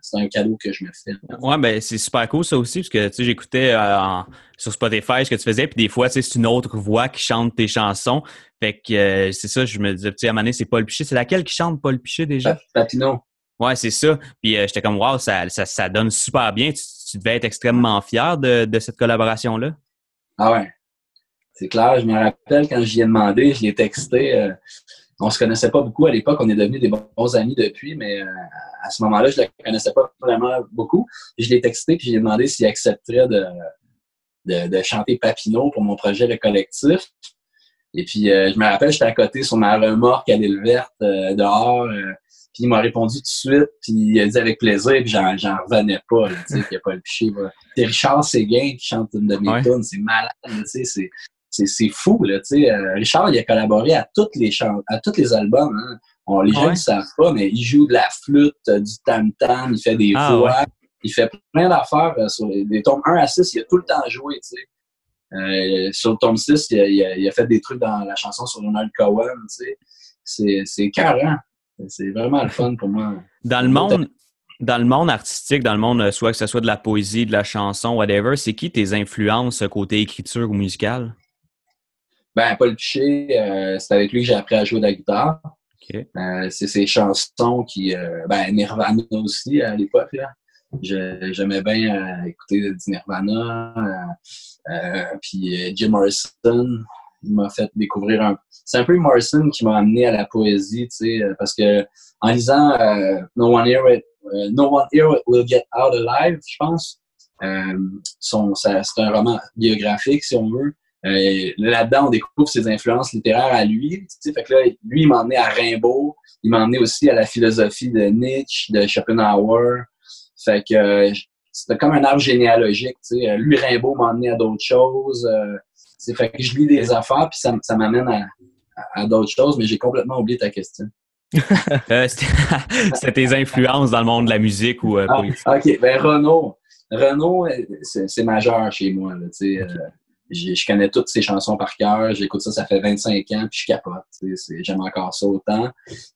c'est un cadeau que je me fais. Ouais, ben c'est super cool ça aussi, parce que tu sais, j'écoutais euh, sur Spotify ce que tu faisais, puis des fois, c'est une autre voix qui chante tes chansons. Fait que c'est ça, je me disais, tu sais, à un c'est Paul Piché. C'est laquelle qui chante Paul Piché déjà? Papineau. Ouais, c'est ça. Puis j'étais comme, wow, ça, ça, ça, donne super bien. Tu, devais être extrêmement fier de, de cette collaboration-là. Ah ouais. C'est clair, je me rappelle quand j'y ai demandé, je l'ai texté on se connaissait pas beaucoup à l'époque. On est devenus des bons amis depuis, mais euh, à ce moment-là, je le connaissais pas vraiment beaucoup. je l'ai texté puis j'ai demandé s'il accepterait de, de, chanter Papineau pour mon projet Le Collectif. Et puis, euh, je me rappelle, j'étais à côté sur ma remorque à l'île verte euh, dehors. puis il m'a répondu tout de suite, puis il a dit avec plaisir, puis j'en, revenais pas, tu sais, qu'il n'y a pas le piché. C'est Richard Séguin qui chante une de mes tunes, c'est malade, tu sais, c'est c'est fou, là, tu sais. Euh, Richard, il a collaboré à toutes les à tous les albums, hein. On, les gens ne savent pas, mais il joue de la flûte, euh, du tam-tam, il fait des ah, voix, il fait plein d'affaires. Euh, sur les tomes 1 à 6, il a tout le temps joué, tu sais. sur le tome 6, il a, fait des trucs dans la chanson sur Ronald Cohen, tu sais. C'est carré. C'est vraiment le fun pour moi. Dans le monde, dans le monde artistique, dans le monde, soit que ce soit de la poésie, de la chanson, whatever, c'est qui tes influences côté écriture ou musicale? Ben, Paul Piché, euh, c'est avec lui que j'ai appris à jouer de la guitare. Euh, c'est ses chansons qui. Euh, ben, Nirvana aussi à l'époque. J'aimais bien écouter du Nirvana. puis Jim Morrison, il m'a fait découvrir un. C'est un peu Morrison qui m'a amené à la poésie, tu sais, parce que en lisant No One Here, no One Here Will Get Out Alive, je pense. c'est un roman biographique, si on veut. Euh, là-dedans, on découvre ses influences littéraires à lui. Fait que là, lui, il m'a emmené à Rimbaud. Il m'a emmené aussi à la philosophie de Nietzsche, de Schopenhauer. Fait que euh, c'était comme un arbre généalogique. Euh, lui, Rimbaud m'a emmené à d'autres choses. c'est fait que je lis des affaires, puis ça, ça m'amène à, à, d'autres choses, mais j'ai complètement oublié ta question. [LAUGHS] [LAUGHS] c'était tes influences dans le monde de la musique ou ah, OK, ben Renaud. Renaud, c'est majeur chez moi. Là, je connais toutes ces chansons par cœur. J'écoute ça, ça fait 25 ans, puis je capote. J'aime encore ça autant.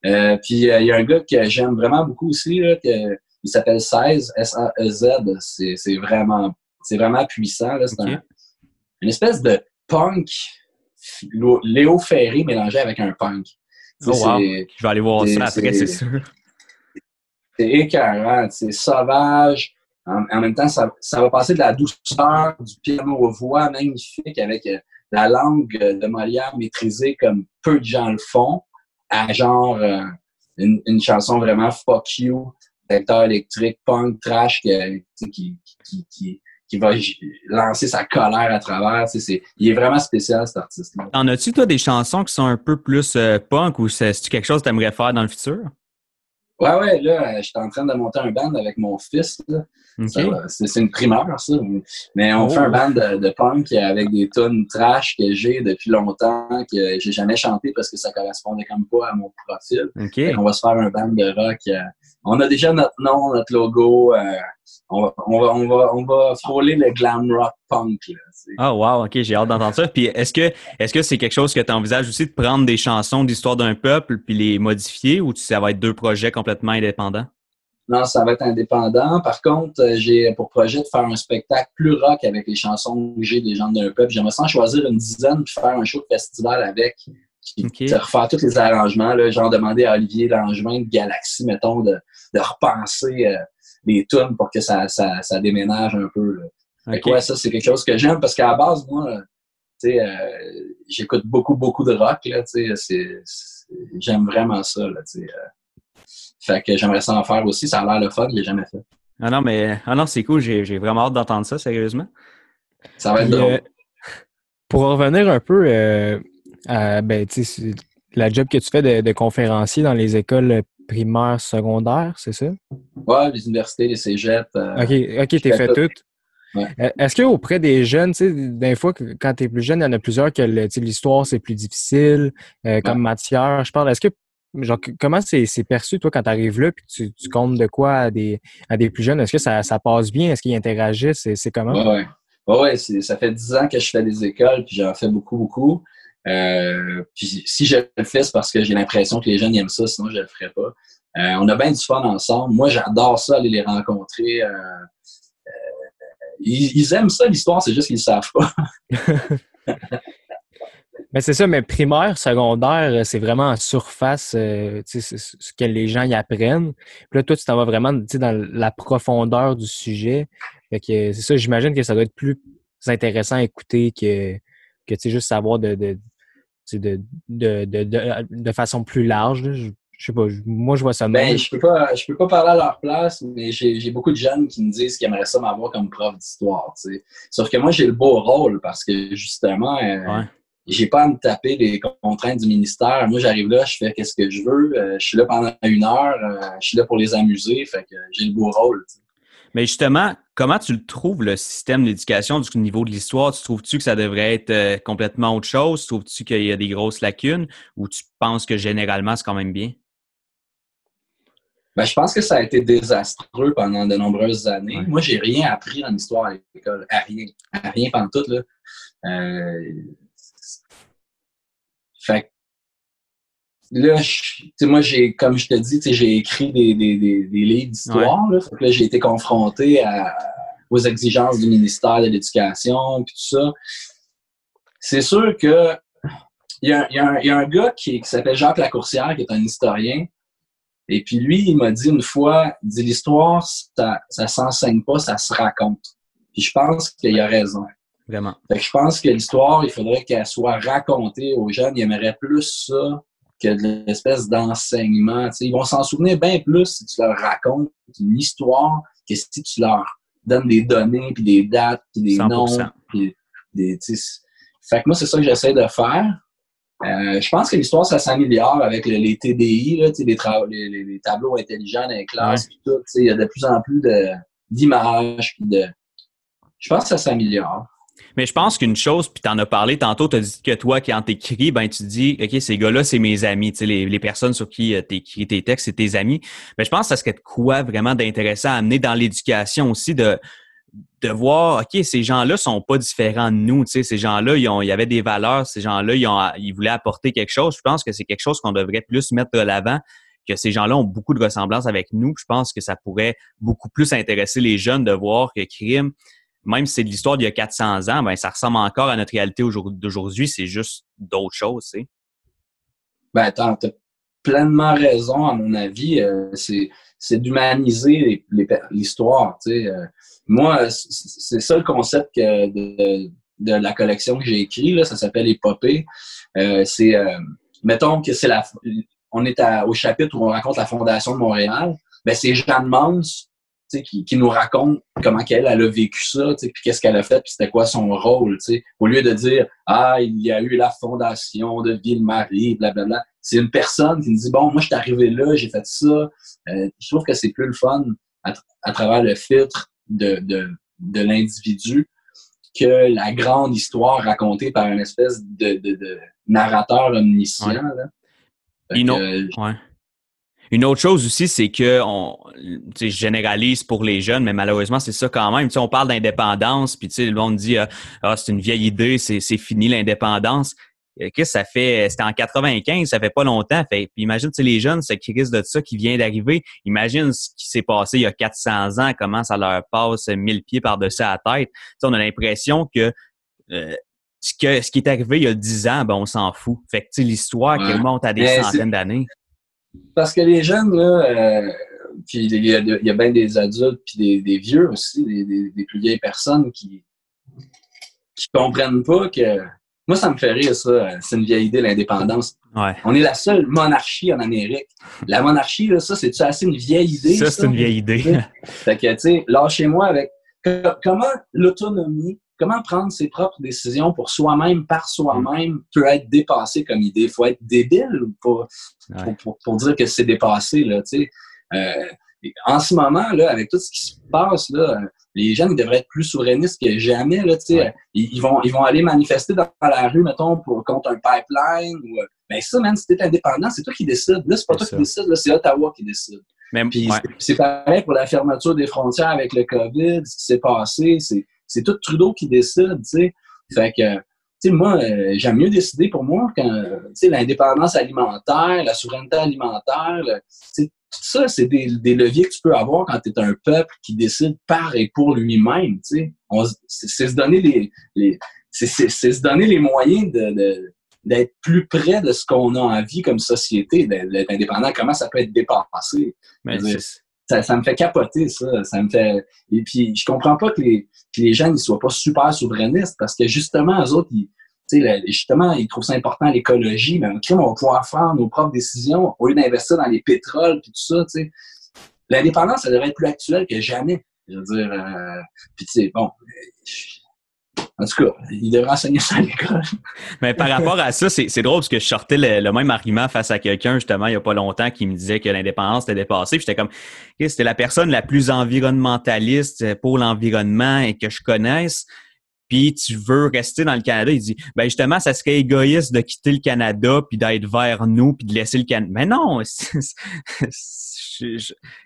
Euh, puis euh, il y a un gars que j'aime vraiment beaucoup aussi, là, que, il s'appelle 16, S-A-E-Z. C'est vraiment, vraiment puissant. C'est une espèce de punk Léo Ferré mélangé avec un punk. Oh, je vais aller voir ça après, c'est sûr. C'est écœurant, c'est sauvage. En, même temps, ça, va passer de la douceur du piano aux voix magnifique avec euh, la langue de Molière maîtrisée comme peu de gens le font, à genre euh, une, chanson vraiment fuck you, vecteur électrique, punk, trash, qui, va lancer sa colère à travers. il est vraiment spécial, cet artiste-là. En as-tu, toi, des chansons qui sont un peu plus euh, punk ou c'est-tu quelque chose que tu aimerais faire dans le futur? Ouais, ouais, là, je suis en train de monter un band avec mon fils. C'est une primeur, ça. Mais on fait un oh. band de, punk avec des tonnes trash que j'ai depuis longtemps, que j'ai jamais chanté parce que ça correspondait comme pas à mon profil. On va se faire un band de rock. On a déjà notre nom, notre logo. Euh, on, va, on, va, on, va, frôler le glam rock punk. Ah, wow, ok, j'ai hâte d'entendre ça. Puis est-ce que est-ce que c'est quelque chose que tu envisages aussi de prendre des chansons d'histoire d'un peuple puis les modifier ou ça va être deux projets complètement indépendants? Non, ça va être indépendant. Par contre, euh, j'ai pour projet de faire un spectacle plus rock avec les chansons que j'ai des gens d'un peuple. J'aimerais sans choisir une dizaine puis faire un show de festival avec. Qui, refaire tous les arrangements. Là, genre demander à Olivier Langevin de Galaxy, mettons, de, de repenser euh, les tunes pour que ça, ça, ça déménage un peu. Là. ça, c'est quelque chose que j'aime parce qu'à la base, moi, tu sais, euh, j'écoute beaucoup, beaucoup de rock. Là, j'aime vraiment ça. Là, euh. Fait que j'aimerais ça en faire aussi. Ça a l'air le fun, je l'ai jamais fait. Ah non, mais ah non, c'est cool. J'ai vraiment hâte d'entendre ça, sérieusement. Ça va être drôle. pour revenir un peu à ben, la job que tu fais de, de, conférencier dans les écoles primaire, secondaire, c'est ça? Oui, les universités, les cégeps. Euh, OK, OK, t'es fait tout. Euh, est-ce qu'auprès des jeunes, tu sais, des fois, quand tu es plus jeune, il y en a plusieurs que l'histoire, c'est plus difficile euh, comme matière. Je parle, est-ce que, genre, comment c'est perçu, toi, quand tu arrives là, puis tu, tu comptes de quoi à des, à des plus jeunes? Est-ce que ça, ça, passe bien? Est-ce qu'ils interagissent? C'est comment? Oui, ouais. ouais, ça fait dix ans que je fais des écoles, puis j'en fais beaucoup, beaucoup. Euh, puis si je le fais, c'est parce que j'ai l'impression que les jeunes aiment ça, sinon je le ferais pas. Euh, on a bien du fun ensemble. Moi, j'adore ça, aller les rencontrer. Euh, ils, aiment ça, l'histoire, c'est juste qu'ils ne savent pas. [LAUGHS] [LAUGHS] mais c'est ça, mais primaire, secondaire, c'est vraiment en surface ce que les gens y apprennent. Puis là, toi, tu t'en vas vraiment dans la profondeur du sujet. C'est ça, j'imagine que ça doit être plus intéressant à écouter que, que juste savoir de, de, de, de, de, façon plus large. Je, sais pas, moi je vois ça ben, je peux pas je peux pas parler à leur place, mais j'ai beaucoup de jeunes qui me disent qu'ils aimeraient ça m'avoir comme prof d'histoire. Sauf que moi j'ai le beau rôle parce que justement euh, j'ai pas à me taper les contraintes du ministère. Moi j'arrive là, je fais qu'est-ce que je veux, euh, je suis là pendant une heure, euh, je suis là pour les amuser, fait que j'ai le beau rôle. Mais justement, comment tu le trouves, le système d'éducation du niveau de l'histoire? Tu trouves-tu que ça devrait être euh, complètement autre chose? Trouves-tu qu'il y a des grosses lacunes? Ou tu penses que généralement, c'est quand même bien? Ben, je pense que ça a été désastreux pendant de nombreuses années. Moi, j'ai rien appris en histoire à l'école. À rien. À rien pendant tout. Là. Euh... Fait là, moi, j'ai, comme je te dis, j'ai écrit des, des, des, livres d'histoire. Là, là j'ai été confronté à, aux exigences du ministère de l'Éducation, puis tout ça. C'est sûr que il y, a, y a, y a un gars qui, qui s'appelle Jacques Lacourcière, qui est un historien. Et puis lui, il m'a dit une fois, il dit l'histoire, ça, ça s'enseigne pas, ça se raconte. Puis je pense qu'il a raison. Vraiment. Fait que je pense que l'histoire, il faudrait qu'elle soit racontée aux jeunes. Ils aimeraient plus ça que de l'espèce d'enseignement. Ils vont s'en souvenir bien plus si tu leur racontes une histoire que si tu leur donnes des données, puis des dates, puis des noms. Puis des, fait que moi, c'est ça que j'essaie de faire. Euh, je pense que l'histoire, ça s'améliore avec les TDI, là, les, les, les, tableaux intelligents dans les classes, tout. Il y a de plus en plus d'images. De... Je pense que ça s'améliore. Mais je pense qu'une chose, puis tu en as parlé tantôt, tu as dit que toi, quand t'écris, ben tu dis, OK, ces gars-là, c'est mes amis. Les, les personnes sur qui euh, tu écris tes textes, c'est tes amis. Mais je pense que ça serait de quoi vraiment d'intéressant à amener dans l'éducation aussi, de, de voir, OK, ces gens-là sont pas différents de nous. Ces gens-là, ils, ont, y avait des valeurs. Ces gens-là, ils, ont, ils voulaient apporter quelque chose. Je pense que c'est quelque chose qu'on devrait plus mettre de l'avant que ces gens-là ont beaucoup de ressemblances avec nous. Je pense que ça pourrait beaucoup plus intéresser les jeunes de voir que crime, même si c'est de l'histoire d'il y a 400 ans, ben, ça ressemble encore à notre réalité d'aujourd'hui. C'est juste d'autres choses, tu sais. Ben, t'as pleinement raison, à mon avis. Euh, c'est d'humaniser l'histoire, tu sais. Euh. moi, c'est ça le concept de, de, la collection que j'ai écrit, ça s'appelle Épopée. Euh, c'est, mettons que c'est la... On est au chapitre où on raconte la Fondation de Montréal. Ben, c'est Jeanne Mans qui, nous raconte comment elle, elle a vécu ça, puis qu'est-ce qu'elle a fait, puis c'était quoi son rôle. Au lieu de dire Ah, il y a eu la fondation de Ville-Marie, blablabla. C'est une personne qui nous dit Bon, moi, je suis arrivé là, j'ai fait ça. Euh, je trouve que c'est plus le fun à, travers le filtre de, de, l'individu que la grande histoire racontée par une espèce de, de, narrateur omniscient. Ouais. Une autre chose aussi, c'est que on généralise pour les jeunes, mais malheureusement, c'est ça quand même. on parle d'indépendance, puis le monde dit ah, ah, c'est une vieille idée, c'est fini l'indépendance. Euh, qu'est-ce que ça fait? C'était en 95, ça fait pas longtemps. Fait, puis imagine, les jeunes, ce qui risque de ça qui vient d'arriver. Imagine ce qui s'est passé il y a 400 ans, comment ça leur passe mille pieds par-dessus la tête. on a l'impression que, euh, ce que ce qui est arrivé il y a 10 ans, ben, on s'en fout. Fait que l'histoire qui remonte à des centaines d'années. Parce que les jeunes, là, euh, puis il y, a, il y a bien des adultes puis des, vieux aussi, des, plus vieilles personnes qui qui comprennent pas que. Moi, ça me fait rire, ça. C'est une vieille idée, l'indépendance. On est la seule monarchie en Amérique. La monarchie, là, ça, c'est-tu assez une vieille idée? Ça, c'est une vieille idée. [LAUGHS] fait que, tu sais, lâchez-moi avec. Comment l'autonomie comment prendre ses propres décisions pour soi-même, par soi-même, peut être dépassé comme idée? Il faut être débile pour, pour, dire que c'est dépassé. Là, euh, en ce moment, là, avec tout ce qui se passe, là, les jeunes devraient être plus souverainistes que jamais. Là, ils, vont, ils vont aller manifester dans la rue, mettons, pour, contre un pipeline. Ou, euh, ben ça, même si tu es indépendant, c'est toi qui décides. Là, c'est pas toi qui décides, c'est Ottawa qui décide. Même, Puis c'est pareil pour la fermeture des frontières avec le COVID, ce qui s'est passé. C'est c'est tout Trudeau qui décide, tu sais. Fait que sais, moi, euh, j'aime mieux décider pour moi quand, tu sais, l'indépendance alimentaire, la souveraineté alimentaire, tout ça, c'est des, des, leviers que tu peux avoir quand tu es un peuple qui décide par et pour lui-même, tu sais. C'est se donner les, les c'est se donner les moyens de, d'être plus près de ce qu'on a envie comme société, d'être indépendant, comment ça peut être dépassé. Mais ça, ça, me fait capoter, ça. Ça me fait. Et puis, je comprends pas que les, que les gens ne soient pas super souverainistes parce que justement, eux autres, ils, justement, ils trouvent ça important l'écologie, mais on va pouvoir faire nos propres décisions au lieu d'investir dans les pétroles et tout ça. L'indépendance, ça devrait être plus actuelle que jamais. Je veux dire, euh, puis tu sais, bon, en tout cas, il devrait enseigner ça à l'école. Mais par rapport à ça, c'est drôle parce que je sortais le, même argument face à quelqu'un, justement, il n'y a pas longtemps, qui me disait que l'indépendance était dépassée. J'étais comme, c'était la personne la plus environnementaliste pour l'environnement et que je connaisse. Puis tu veux rester dans le Canada. Il dit, ben justement, ça serait égoïste de quitter le Canada puis d'être vers nous puis de laisser le Canada. Mais non, [LAUGHS]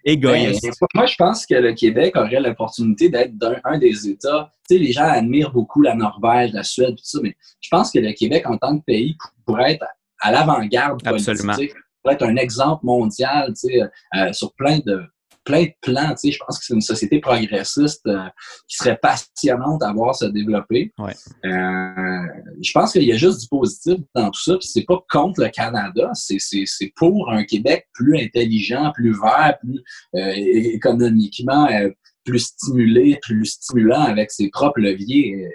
égoïste. Ben, moi, je pense que le Québec aurait l'opportunité d'être un, des États. Tu sais, les gens admirent beaucoup la Norvège, la Suède, tout ça, mais je pense que le Québec, en tant que pays, pourrait être à l'avant-garde politique, pourrait être un exemple mondial, tu sais, euh, sur plein de plein de plans. Tu sais, je pense que c'est une société progressiste euh, qui serait passionnante à voir se développer. Ouais. Euh, je pense qu'il y a juste du positif dans tout ça. Puis c'est pas contre le Canada, c'est, c'est, pour un Québec plus intelligent, plus vert, plus euh, économiquement euh, plus stimulé, plus stimulant avec ses propres leviers.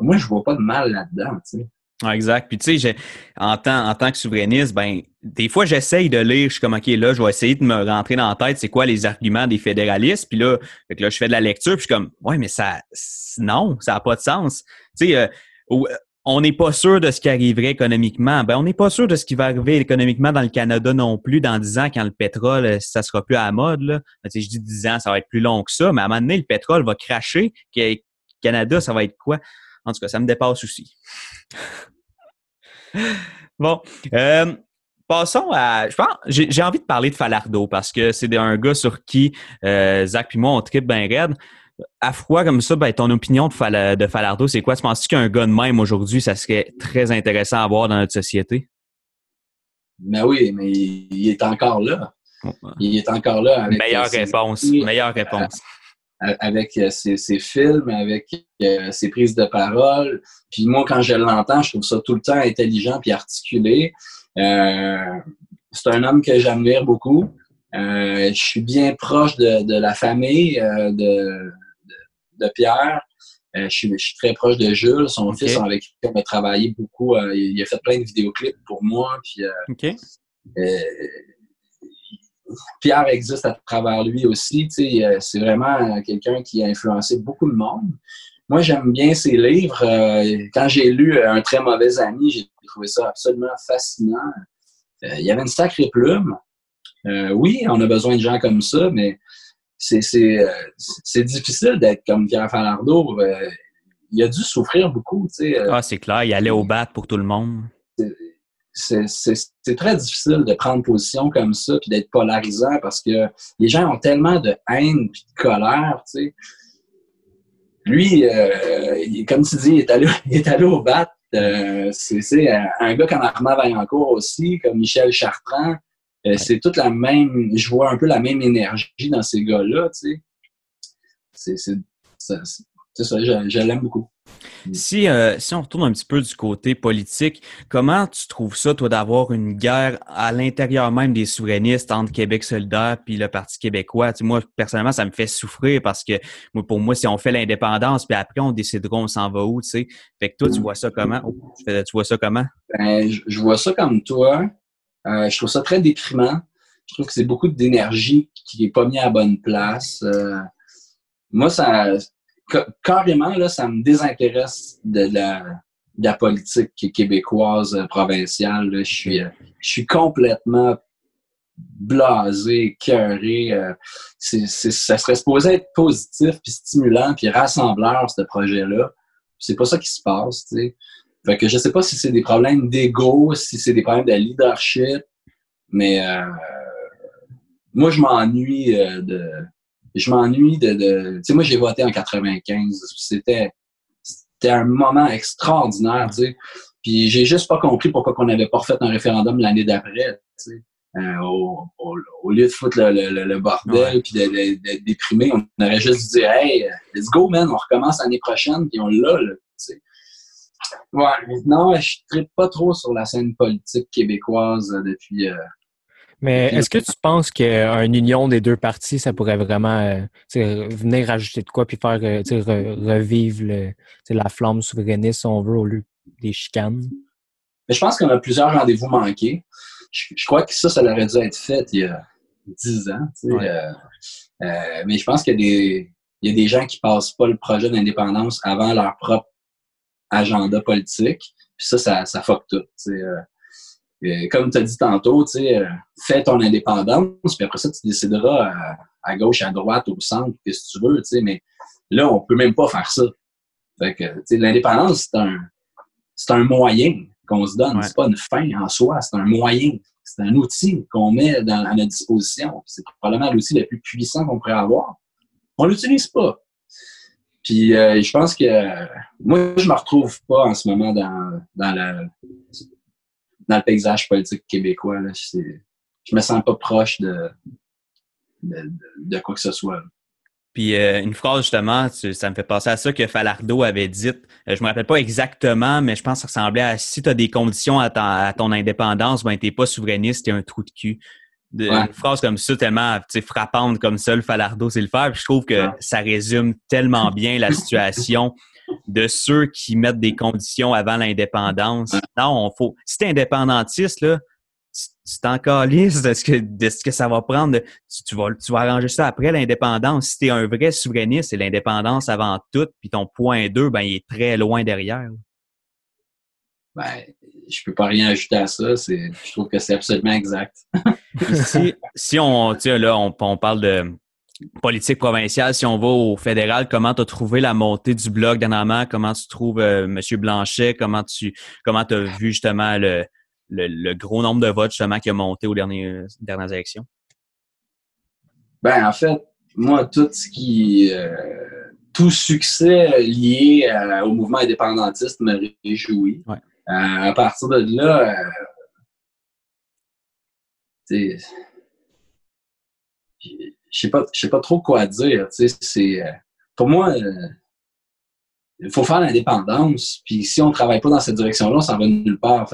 moi, je vois pas de mal là-dedans. Tu sais exact. Puis tu sais, en tant, en tant que souverainiste, ben des fois j'essaye de lire, je suis comme OK, là, je vais essayer de me rentrer dans la tête c'est quoi les arguments des fédéralistes? Puis là, là, je fais de la lecture, puis je suis comme Ouais, mais ça non, ça n'a pas de sens. Tu sais, euh, on n'est pas sûr de ce qui arriverait économiquement. Ben, on n'est pas sûr de ce qui va arriver économiquement dans le Canada non plus dans 10 ans quand le pétrole, euh, ça sera plus à la mode. Là. Ben, je dis 10 ans, ça va être plus long que ça, mais à un moment donné, le pétrole va cracher. Canada, ça va être quoi? En tout cas, ça me dépasse aussi. [LAUGHS] bon. Euh, passons à. Je pense, j'ai envie de parler de Falardo parce que c'est un gars sur qui euh, Zach et moi on tripe bien raide. À froid comme ça, ben, ton opinion de, de Falardo, c'est quoi? Tu penses qu'un gars de même aujourd'hui, ça serait très intéressant à voir dans notre société? Ben oui, mais il, est encore là. Il est encore là. meilleure réponse. meilleure réponse avec euh, ses, films, avec euh, ses prises de parole. Puis moi, quand je l'entends, je trouve ça tout le temps intelligent puis articulé. Euh, c'est un homme que j'admire beaucoup. je suis bien proche de, la famille de, de, Pierre. Je suis, très proche de Jules, son fils avec qui on a travaillé beaucoup. il a fait plein de vidéoclips pour moi. Puis, Pierre existe à travers lui aussi. Euh, c'est vraiment quelqu'un qui a influencé beaucoup de monde. Moi, j'aime bien ses livres. Euh, quand j'ai lu Un très mauvais ami, j'ai trouvé ça absolument fascinant. Euh, il y avait une sacrée plume. oui, on a besoin de gens comme ça, mais c'est difficile d'être comme Pierre Falardeau. il a dû souffrir beaucoup. ah, c'est clair. Il allait au bat pour tout le monde c'est très difficile de prendre position comme ça puis d'être polarisant parce que les gens ont tellement de haine puis de colère, tu sais. Lui, euh, comme tu dis, il est allé, il est allé au bat. Euh, c'est un gars comme Armand Vaillancourt aussi, comme Michel Chartrand. Euh, c'est toute la même, je vois un peu la même énergie dans ces gars-là, tu sais. C'est ça, je, je l'aime beaucoup. Si, euh, si on retourne un petit peu du côté politique, comment tu trouves ça, toi, d'avoir une guerre à l'intérieur même des souverainistes entre Québec solidaire puis le Parti québécois? moi, personnellement, ça me fait souffrir parce que pour moi, si on fait l'indépendance, puis après, on décidera on s'en va où, tu sais? Fait que toi, tu vois ça comment? Oh, tu vois ça comment? Ben, je, vois ça comme toi. Euh, je trouve ça très déprimant. Je trouve que c'est beaucoup d'énergie qui n'est pas mis à la bonne place. Euh, moi, ça, carrément, là, ça me désintéresse de la, politique québécoise euh, provinciale. Je suis, euh, je suis complètement blasé, cœuré. Euh, ça serait supposé être positif, puis stimulant, puis rassembleur, ce projet-là. C'est pas ça qui se passe, tu sais. Fait que je sais pas si c'est des problèmes d'ego, si c'est des problèmes de leadership, mais moi, je m'ennuie de, je m'ennuie de, de... Tu sais, moi, j'ai voté en 95. C'était... c'était un moment extraordinaire, tu sais. Puis j'ai juste pas compris pourquoi on n'avait pas refait un référendum l'année d'après, tu sais. Euh, au, au, lieu de foutre le, le, le bordel puis d'être déprimé, on aurait juste dit Hey, let's go, man, on recommence l'année prochaine, puis on l'a, tu sais. Ouais, maintenant, je ne pas trop sur la scène politique québécoise euh, depuis. Euh, mais est-ce que tu penses qu'une union des deux parties, ça pourrait vraiment euh, venir rajouter de quoi puis faire revivre le, la flamme souverainiste, si on veut, au lieu des chicanes? Mais je pense qu'on a plusieurs rendez-vous manqués. Je, crois que ça, ça aurait dû être fait il y a dix ans. mais je pense qu'il y, y, a des gens qui passent pas le projet d'indépendance avant leur propre agenda politique. Puis ça, ça, ça fuck tout. Euh, comme tu as dit tantôt, euh, fais ton indépendance, puis après ça, tu décideras à, gauche, à droite, au centre, qu'est-ce que tu veux, mais là, on peut même pas faire ça. Fait que, l'indépendance, c'est un, c'est un moyen qu'on se donne. C'est pas une fin en soi, c'est un moyen. C'est un outil qu'on met dans, à notre disposition. C'est probablement l'outil le plus puissant qu'on pourrait avoir. On l'utilise pas. Puis euh, je pense que moi, je me retrouve pas en ce moment dans, dans, le, dans le paysage politique québécois. Là. Je me sens pas proche de, de, de quoi que ce soit. Puis euh, une phrase justement, ça me fait penser à ça que Falardo avait dit. Euh, je me rappelle pas exactement, mais je pense que ça ressemblait à si tu as des conditions à, ton indépendance, ben t'es pas souverainiste, t'es un trou de cul de, une phrase comme ça, tellement frappante comme ça, le Falardo, c'est le faire. je trouve que ça résume tellement bien la situation de ceux qui mettent des conditions avant l'indépendance. Non, on faut. Si t'es indépendantiste, là, tu t'en calisses de ce que, de ce que ça va prendre. tu, vas, tu vas arranger ça après l'indépendance. Si tu es un vrai souverainiste, c'est l'indépendance avant tout, puis ton point 2, ben, il est très loin derrière. Ben, je peux pas rien ajouter à ça. Je trouve que c'est absolument exact. si, si on, là, on, on, parle de politique provinciale, si on va au fédéral, comment tu as trouvé la montée du bloc dernièrement? Comment tu trouves euh, M. Blanchet? Comment tu comment as vu justement le, le, gros nombre de votes justement qui a monté aux dernières, dernières élections? Ben, en fait, moi, tout ce qui. Euh, tout succès lié euh, au mouvement indépendantiste me réjouit. Euh, à partir de là, euh, je sais pas, sais pas trop quoi dire. C'est, euh, pour moi, il faut faire l'indépendance. Puis si on travaille pas dans cette direction-là, on s'en va nulle part.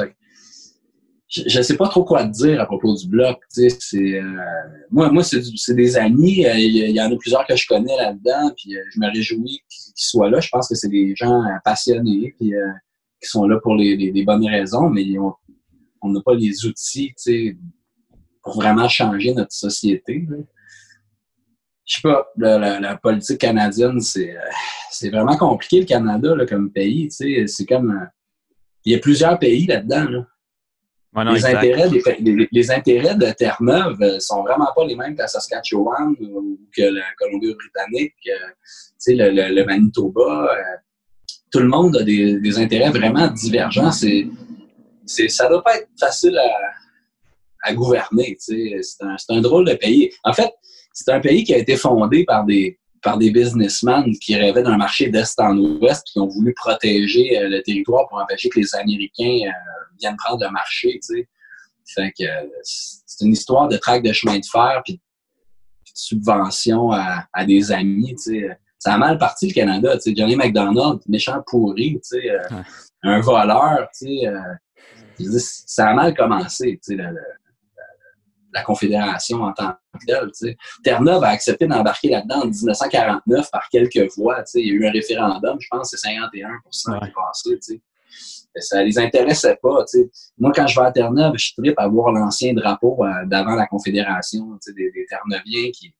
je ne sais pas trop quoi dire à propos du bloc. C'est, moi, moi c'est, des amis. Il y, en a plusieurs que je connais là-dedans. Puis je me réjouis qu'ils, soient là. Je pense que c'est des gens passionnés. Puis qui sont là pour les, bonnes raisons, mais on n'a pas les outils pour vraiment changer notre société. Je sais pas, la, politique canadienne, c'est vraiment compliqué le Canada comme pays. C'est comme. Euh, il y a plusieurs pays là-dedans. les, intérêts les, intérêts de Terre-Neuve euh, sont vraiment pas les mêmes que la Saskatchewan ou que la Colombie-Britannique, euh, le, le, Manitoba tout le monde a des, intérêts vraiment divergents. C'est, c'est, ça doit pas être facile à, gouverner. C'est un, un, drôle de pays. En fait, c'est un pays qui a été fondé par des, par des businessmen qui rêvaient d'un marché d'est en ouest qui ont voulu protéger euh, le territoire pour empêcher que les Américains euh, viennent prendre le marché. Fait que c'est une histoire de traque de chemin de fer puis de subvention à, à des amis. sais ça a mal parti le Canada. Tu sais, Johnny McDonald, méchant pourri, tu sais, euh, un voleur, tu sais, euh, ça a mal commencé, tu sais, la, la, Confédération en tant que telle. Terre-Neuve a accepté d'embarquer là-dedans en 1949 par quelques voix. Il y a eu un référendum, je pense que c'est 51 qui est passé. Tu sais. Ça les intéressait pas. Moi, quand je vais à Terre-Neuve, je tripe à voir l'ancien drapeau euh, d'avant la Confédération, des, des Terre-Neuviens qui,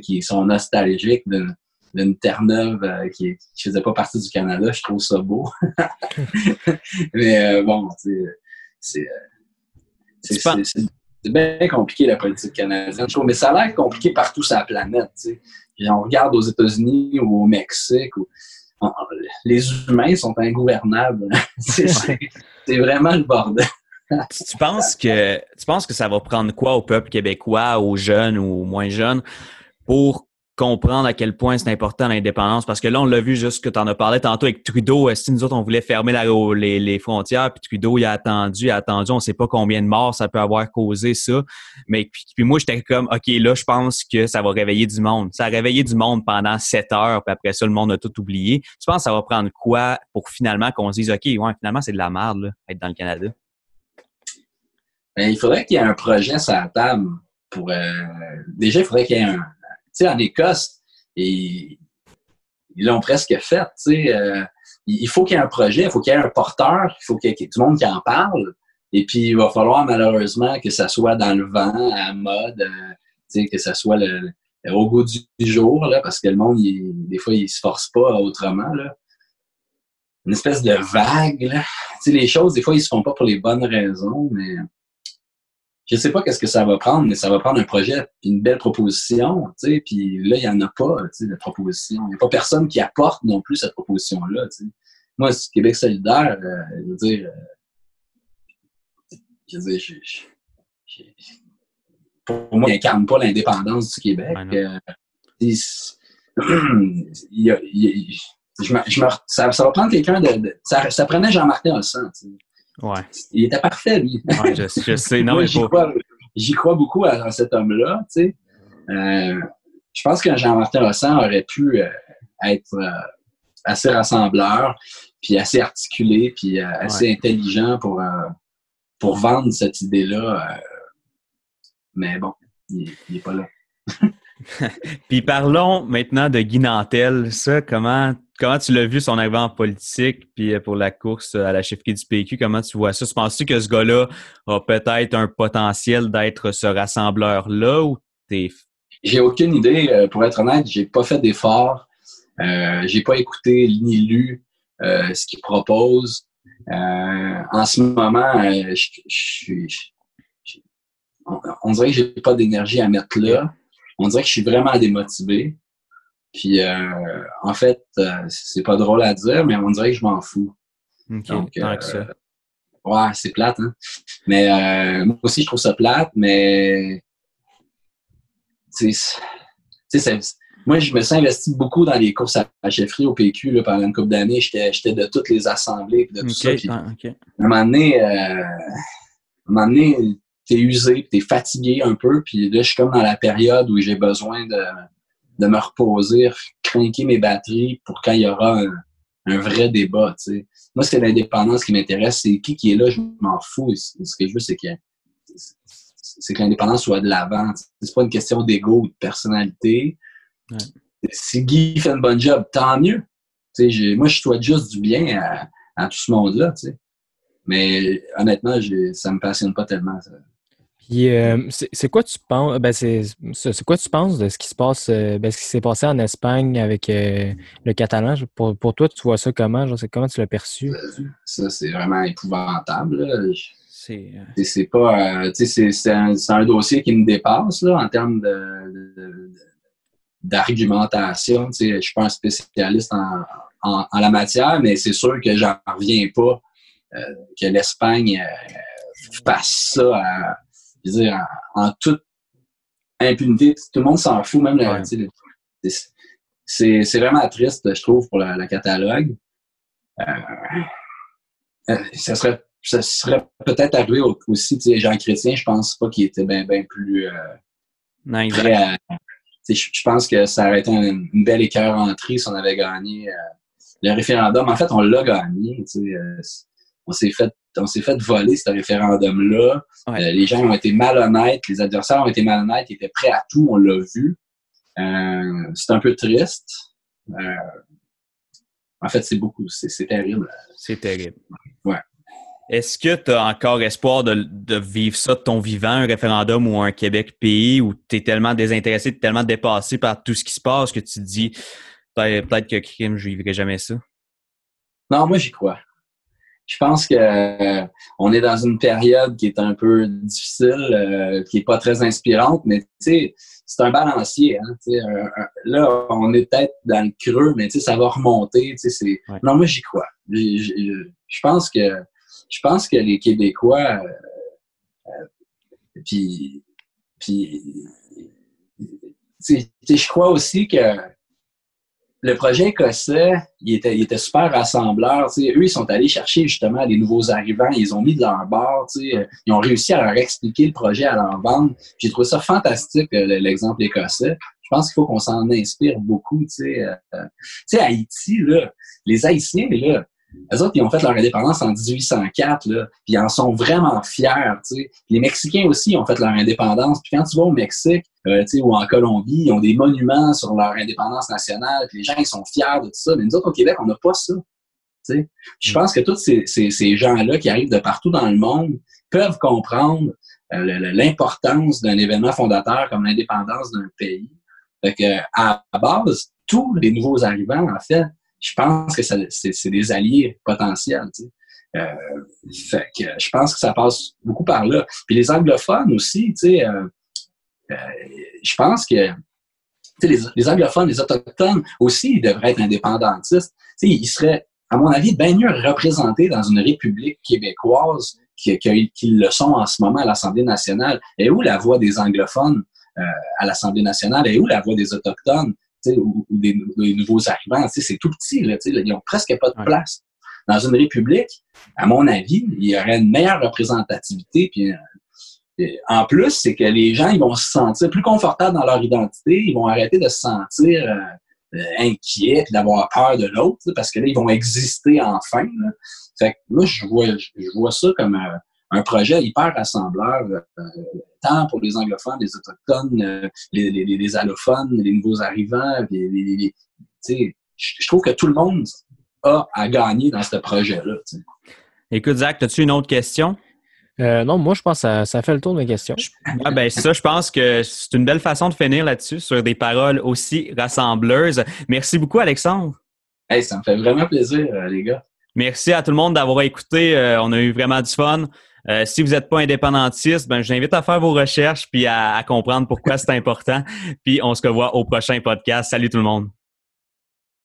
qui sont nostalgiques de, d'une Terre-Neuve euh, qui ne faisait pas partie du Canada. Je trouve ça beau. [LAUGHS] Mais euh, bon, euh, c'est bien compliqué la politique canadienne. Mais ça a l'air compliqué partout sur la planète. on regarde aux États-Unis ou au Mexique. les humains sont ingouvernables. [LAUGHS] c'est vraiment le bordel. [LAUGHS] tu penses que tu penses que ça va prendre quoi au peuple québécois, aux jeunes ou aux moins jeunes, pour comprendre à quel point c'est important l'indépendance parce que là on l'a vu juste que tu en as parlé tantôt avec Trudeau. Si nous autres on voulait fermer la, les, les, frontières puis Trudeau il a attendu il a attendu on sait pas combien de morts ça peut avoir causé ça. Mais puis, moi j'étais comme ok là je pense que ça va réveiller du monde. Ça a réveillé du monde pendant sept heures puis après ça le monde a tout oublié. Tu penses que ça va prendre quoi pour finalement qu'on se dise ok ouais finalement c'est de la merde là, être dans le Canada? Ben, il faudrait qu'il y ait un projet sur la table pour euh, déjà il faudrait qu'il y ait un sais, en Écosse, ils l'ont presque fait. Tu sais, euh, il faut qu'il y ait un projet, il faut qu'il y ait un porteur, il faut qu'il y ait le monde qui en parle. Et puis, il va falloir malheureusement que ça soit dans le vent, à mode, euh, tu sais, que ça soit au goût du, jour, là, parce que le monde, des fois, il se force pas autrement. Là. Une espèce de vague. Là. Tu sais, les choses, des fois, ils se font pas pour les bonnes raisons, mais je sais pas qu'est-ce que ça va prendre, mais ça va prendre un projet, une belle proposition, tu sais, puis là, il y en a pas, tu sais, de proposition. Il n'y a pas personne qui apporte non plus cette proposition-là, tu sais. Moi, Québec solidaire, euh, je veux dire, euh, je veux dire, je, pour moi, il n'incarne pas l'indépendance du Québec. Euh, [CLEARS THROAT] il, a, je me, je me, ça, ça, va prendre quelqu'un de, ça, ça, prenait Jean-Martin Olson, tu sais. Ouais. Il était parfait, lui. Ouais, je, je sais. Non, j'y, crois, j'y crois, beaucoup à, cet homme-là. Tu sais. Euh, je pense qu'un Jean-Martin Rossan aurait pu euh, être euh, assez rassembleur, puis assez articulé, puis euh, assez intelligent pour, pour vendre cette idée-là. mais bon, il n'est pas là. [LAUGHS] [LAUGHS] puis parlons maintenant de Guy Nantel. Ça, comment comment tu l'as vu son arrivée en politique, puis euh, pour la course à la chefferie du PQ, comment tu vois ça? Tu penses-tu que ce gars-là a peut-être un potentiel d'être ce rassembleur-là ou t'es... J'ai aucune idée. Euh, pour être honnête, j'ai pas fait d'efforts. Euh, j'ai pas écouté ni lu euh, ce qu'il propose. en ce moment, on, on, dirait que j'ai pas d'énergie à mettre là. On dirait que je suis vraiment démotivé. Puis, euh, en fait, euh, c'est pas drôle à dire, mais on dirait que je m'en fous. Donc, euh, ça. Ouais, c'est plate, hein? Mais moi aussi, je trouve ça plate, mais. Tu sais, moi, je me suis investi beaucoup dans les courses à chefferie au PQ là, pendant une couple d'années. J'étais de toutes les assemblées de tout ça. Puis, ah, À un moment donné, euh, un moment donné, t'es usé, t'es fatigué un peu. Puis là, je suis comme dans la période où j'ai besoin de de me reposer, craquer mes batteries pour quand il y aura un, vrai débat. sais. Moi, c'est l'indépendance qui m'intéresse. C'est qui qui est là, je m'en fous. Ce que je veux, c'est que c'est que l'indépendance soit de l'avant. C'est pas une question d'ego ou de personnalité. Si Guy fait un bon job, tant mieux. Moi, je souhaite juste du bien à, tout ce monde-là. Mais honnêtement, ça me passionne pas tellement. Ça. Puis, euh, c'est quoi tu penses ben c'est quoi tu penses de ce qui se passe euh, ben, ce qui s'est passé en Espagne avec euh, le catalan? Pour, pour, toi tu vois ça comment? Genre, comment tu l'as perçu? Ça c'est vraiment épouvantable c'est pas c'est un, un, dossier qui me dépasse là, en termes de, d'argumentation. Tu sais je suis pas un spécialiste en, en, en la matière mais c'est sûr que j'en reviens pas que l'Espagne fasse ça à je veux dire, en, toute impunité, tout le monde s'en fout, même c'est vraiment triste, je trouve, pour la, catalogue. Euh, euh, ça serait, ça serait peut-être arrivé aussi, tu sais, Jean Chrétien, je pense pas qu'il était bien ben plus euh, je pense que ça aurait été une, belle écœur entrée si on avait gagné le référendum. En fait, on l'a gagné. On s'est fait on s'est fait voler ce référendum-là. Euh, les gens ont été malhonnêtes, les adversaires ont été malhonnêtes, ils étaient prêts à tout, on l'a vu. Euh, c'est un peu triste. Euh, en fait, c'est beaucoup, c'est terrible. C'est terrible. Ouais. Est-ce que tu as encore espoir de, vivre ça de ton vivant, un référendum ou un Québec pays où tu es tellement désintéressé, tellement dépassé par tout ce qui se passe que tu te dis peut-être que crime, je vivrai jamais ça? Non, moi j'y crois je pense que euh, on est dans une période qui est un peu difficile, euh, qui est pas très inspirante, mais tu sais, c'est un balancier. Hein, là, on est peut-être dans le creux, mais tu sais, ça va remonter. Tu sais, c'est... Non, moi, j'y crois. Je pense que je pense que les Québécois, euh, puis, puis je crois aussi que le projet écossais, il était, super rassembleur. Eux, ils sont allés chercher justement les nouveaux arrivants, ils ont mis de leur bord, ils ont réussi à leur expliquer le projet, à leur vendre. J'ai trouvé ça fantastique, euh, l'exemple écossais. Je pense qu'il faut qu'on s'en inspire beaucoup. Tu sais, Haïti, là, les Haïtiens, là, eux autres, ils ont fait leur indépendance en 1804, là, puis ils en sont vraiment fiers. Les Mexicains aussi ont fait leur indépendance. Puis quand tu vas au Mexique euh, ou en Colombie, ils ont des monuments sur leur indépendance nationale, puis les gens ils sont fiers de tout ça. Mais nous autres, au Québec, on n'a pas ça. sais. Je pense que tous ces, ces, ces gens-là qui arrivent de partout dans le monde peuvent comprendre euh, l'importance d'un événement fondateur comme l'indépendance d'un pays. Fait que, à la base, tous les nouveaux arrivants, en fait, je pense que c'est des alliés potentiels. Euh, fait que je pense que ça passe beaucoup par là. Puis les anglophones aussi, tu sais, euh, je pense que les, les, anglophones, les autochtones aussi, ils devraient être indépendantistes. ils seraient, à mon avis, bien mieux représentés dans une république québécoise qu'ils le sont en ce moment à l'Assemblée nationale. Et où la voix des anglophones à l'Assemblée nationale? Et où la voix des autochtones? ou, des, nouveaux arrivants, c'est tout petit, là, ils n'ont presque pas de place. Dans une république, à mon avis, il y aurait une meilleure représentativité. Puis, euh, en plus, c'est que les gens ils vont se sentir plus confortables dans leur identité, ils vont arrêter de se sentir euh, euh, inquiets et d'avoir peur de l'autre, parce que là, ils vont exister enfin. Fait que moi, je vois, je vois ça comme un projet hyper rassembleur, euh, tant pour les anglophones, les autochtones, euh, les, les, les, allophones, les nouveaux arrivants. Les, je trouve que tout le monde a à gagner dans ce projet-là. Écoute, Zach, as-tu une autre question? Euh, non, moi, je pense que ça, fait le tour de mes questions. Ah ben ça, je pense que c'est une belle façon de finir là-dessus, sur des paroles aussi rassembleuses. Merci beaucoup, Alexandre. Hey, ça me fait vraiment plaisir, les gars. Merci à tout le monde d'avoir écouté. on a eu vraiment du fun. Euh, si vous n'êtes pas indépendantiste, ben, je vous invite à faire vos recherches puis à comprendre pourquoi c'est important. [LAUGHS] Puis on se revoit au prochain podcast. Salut tout le monde.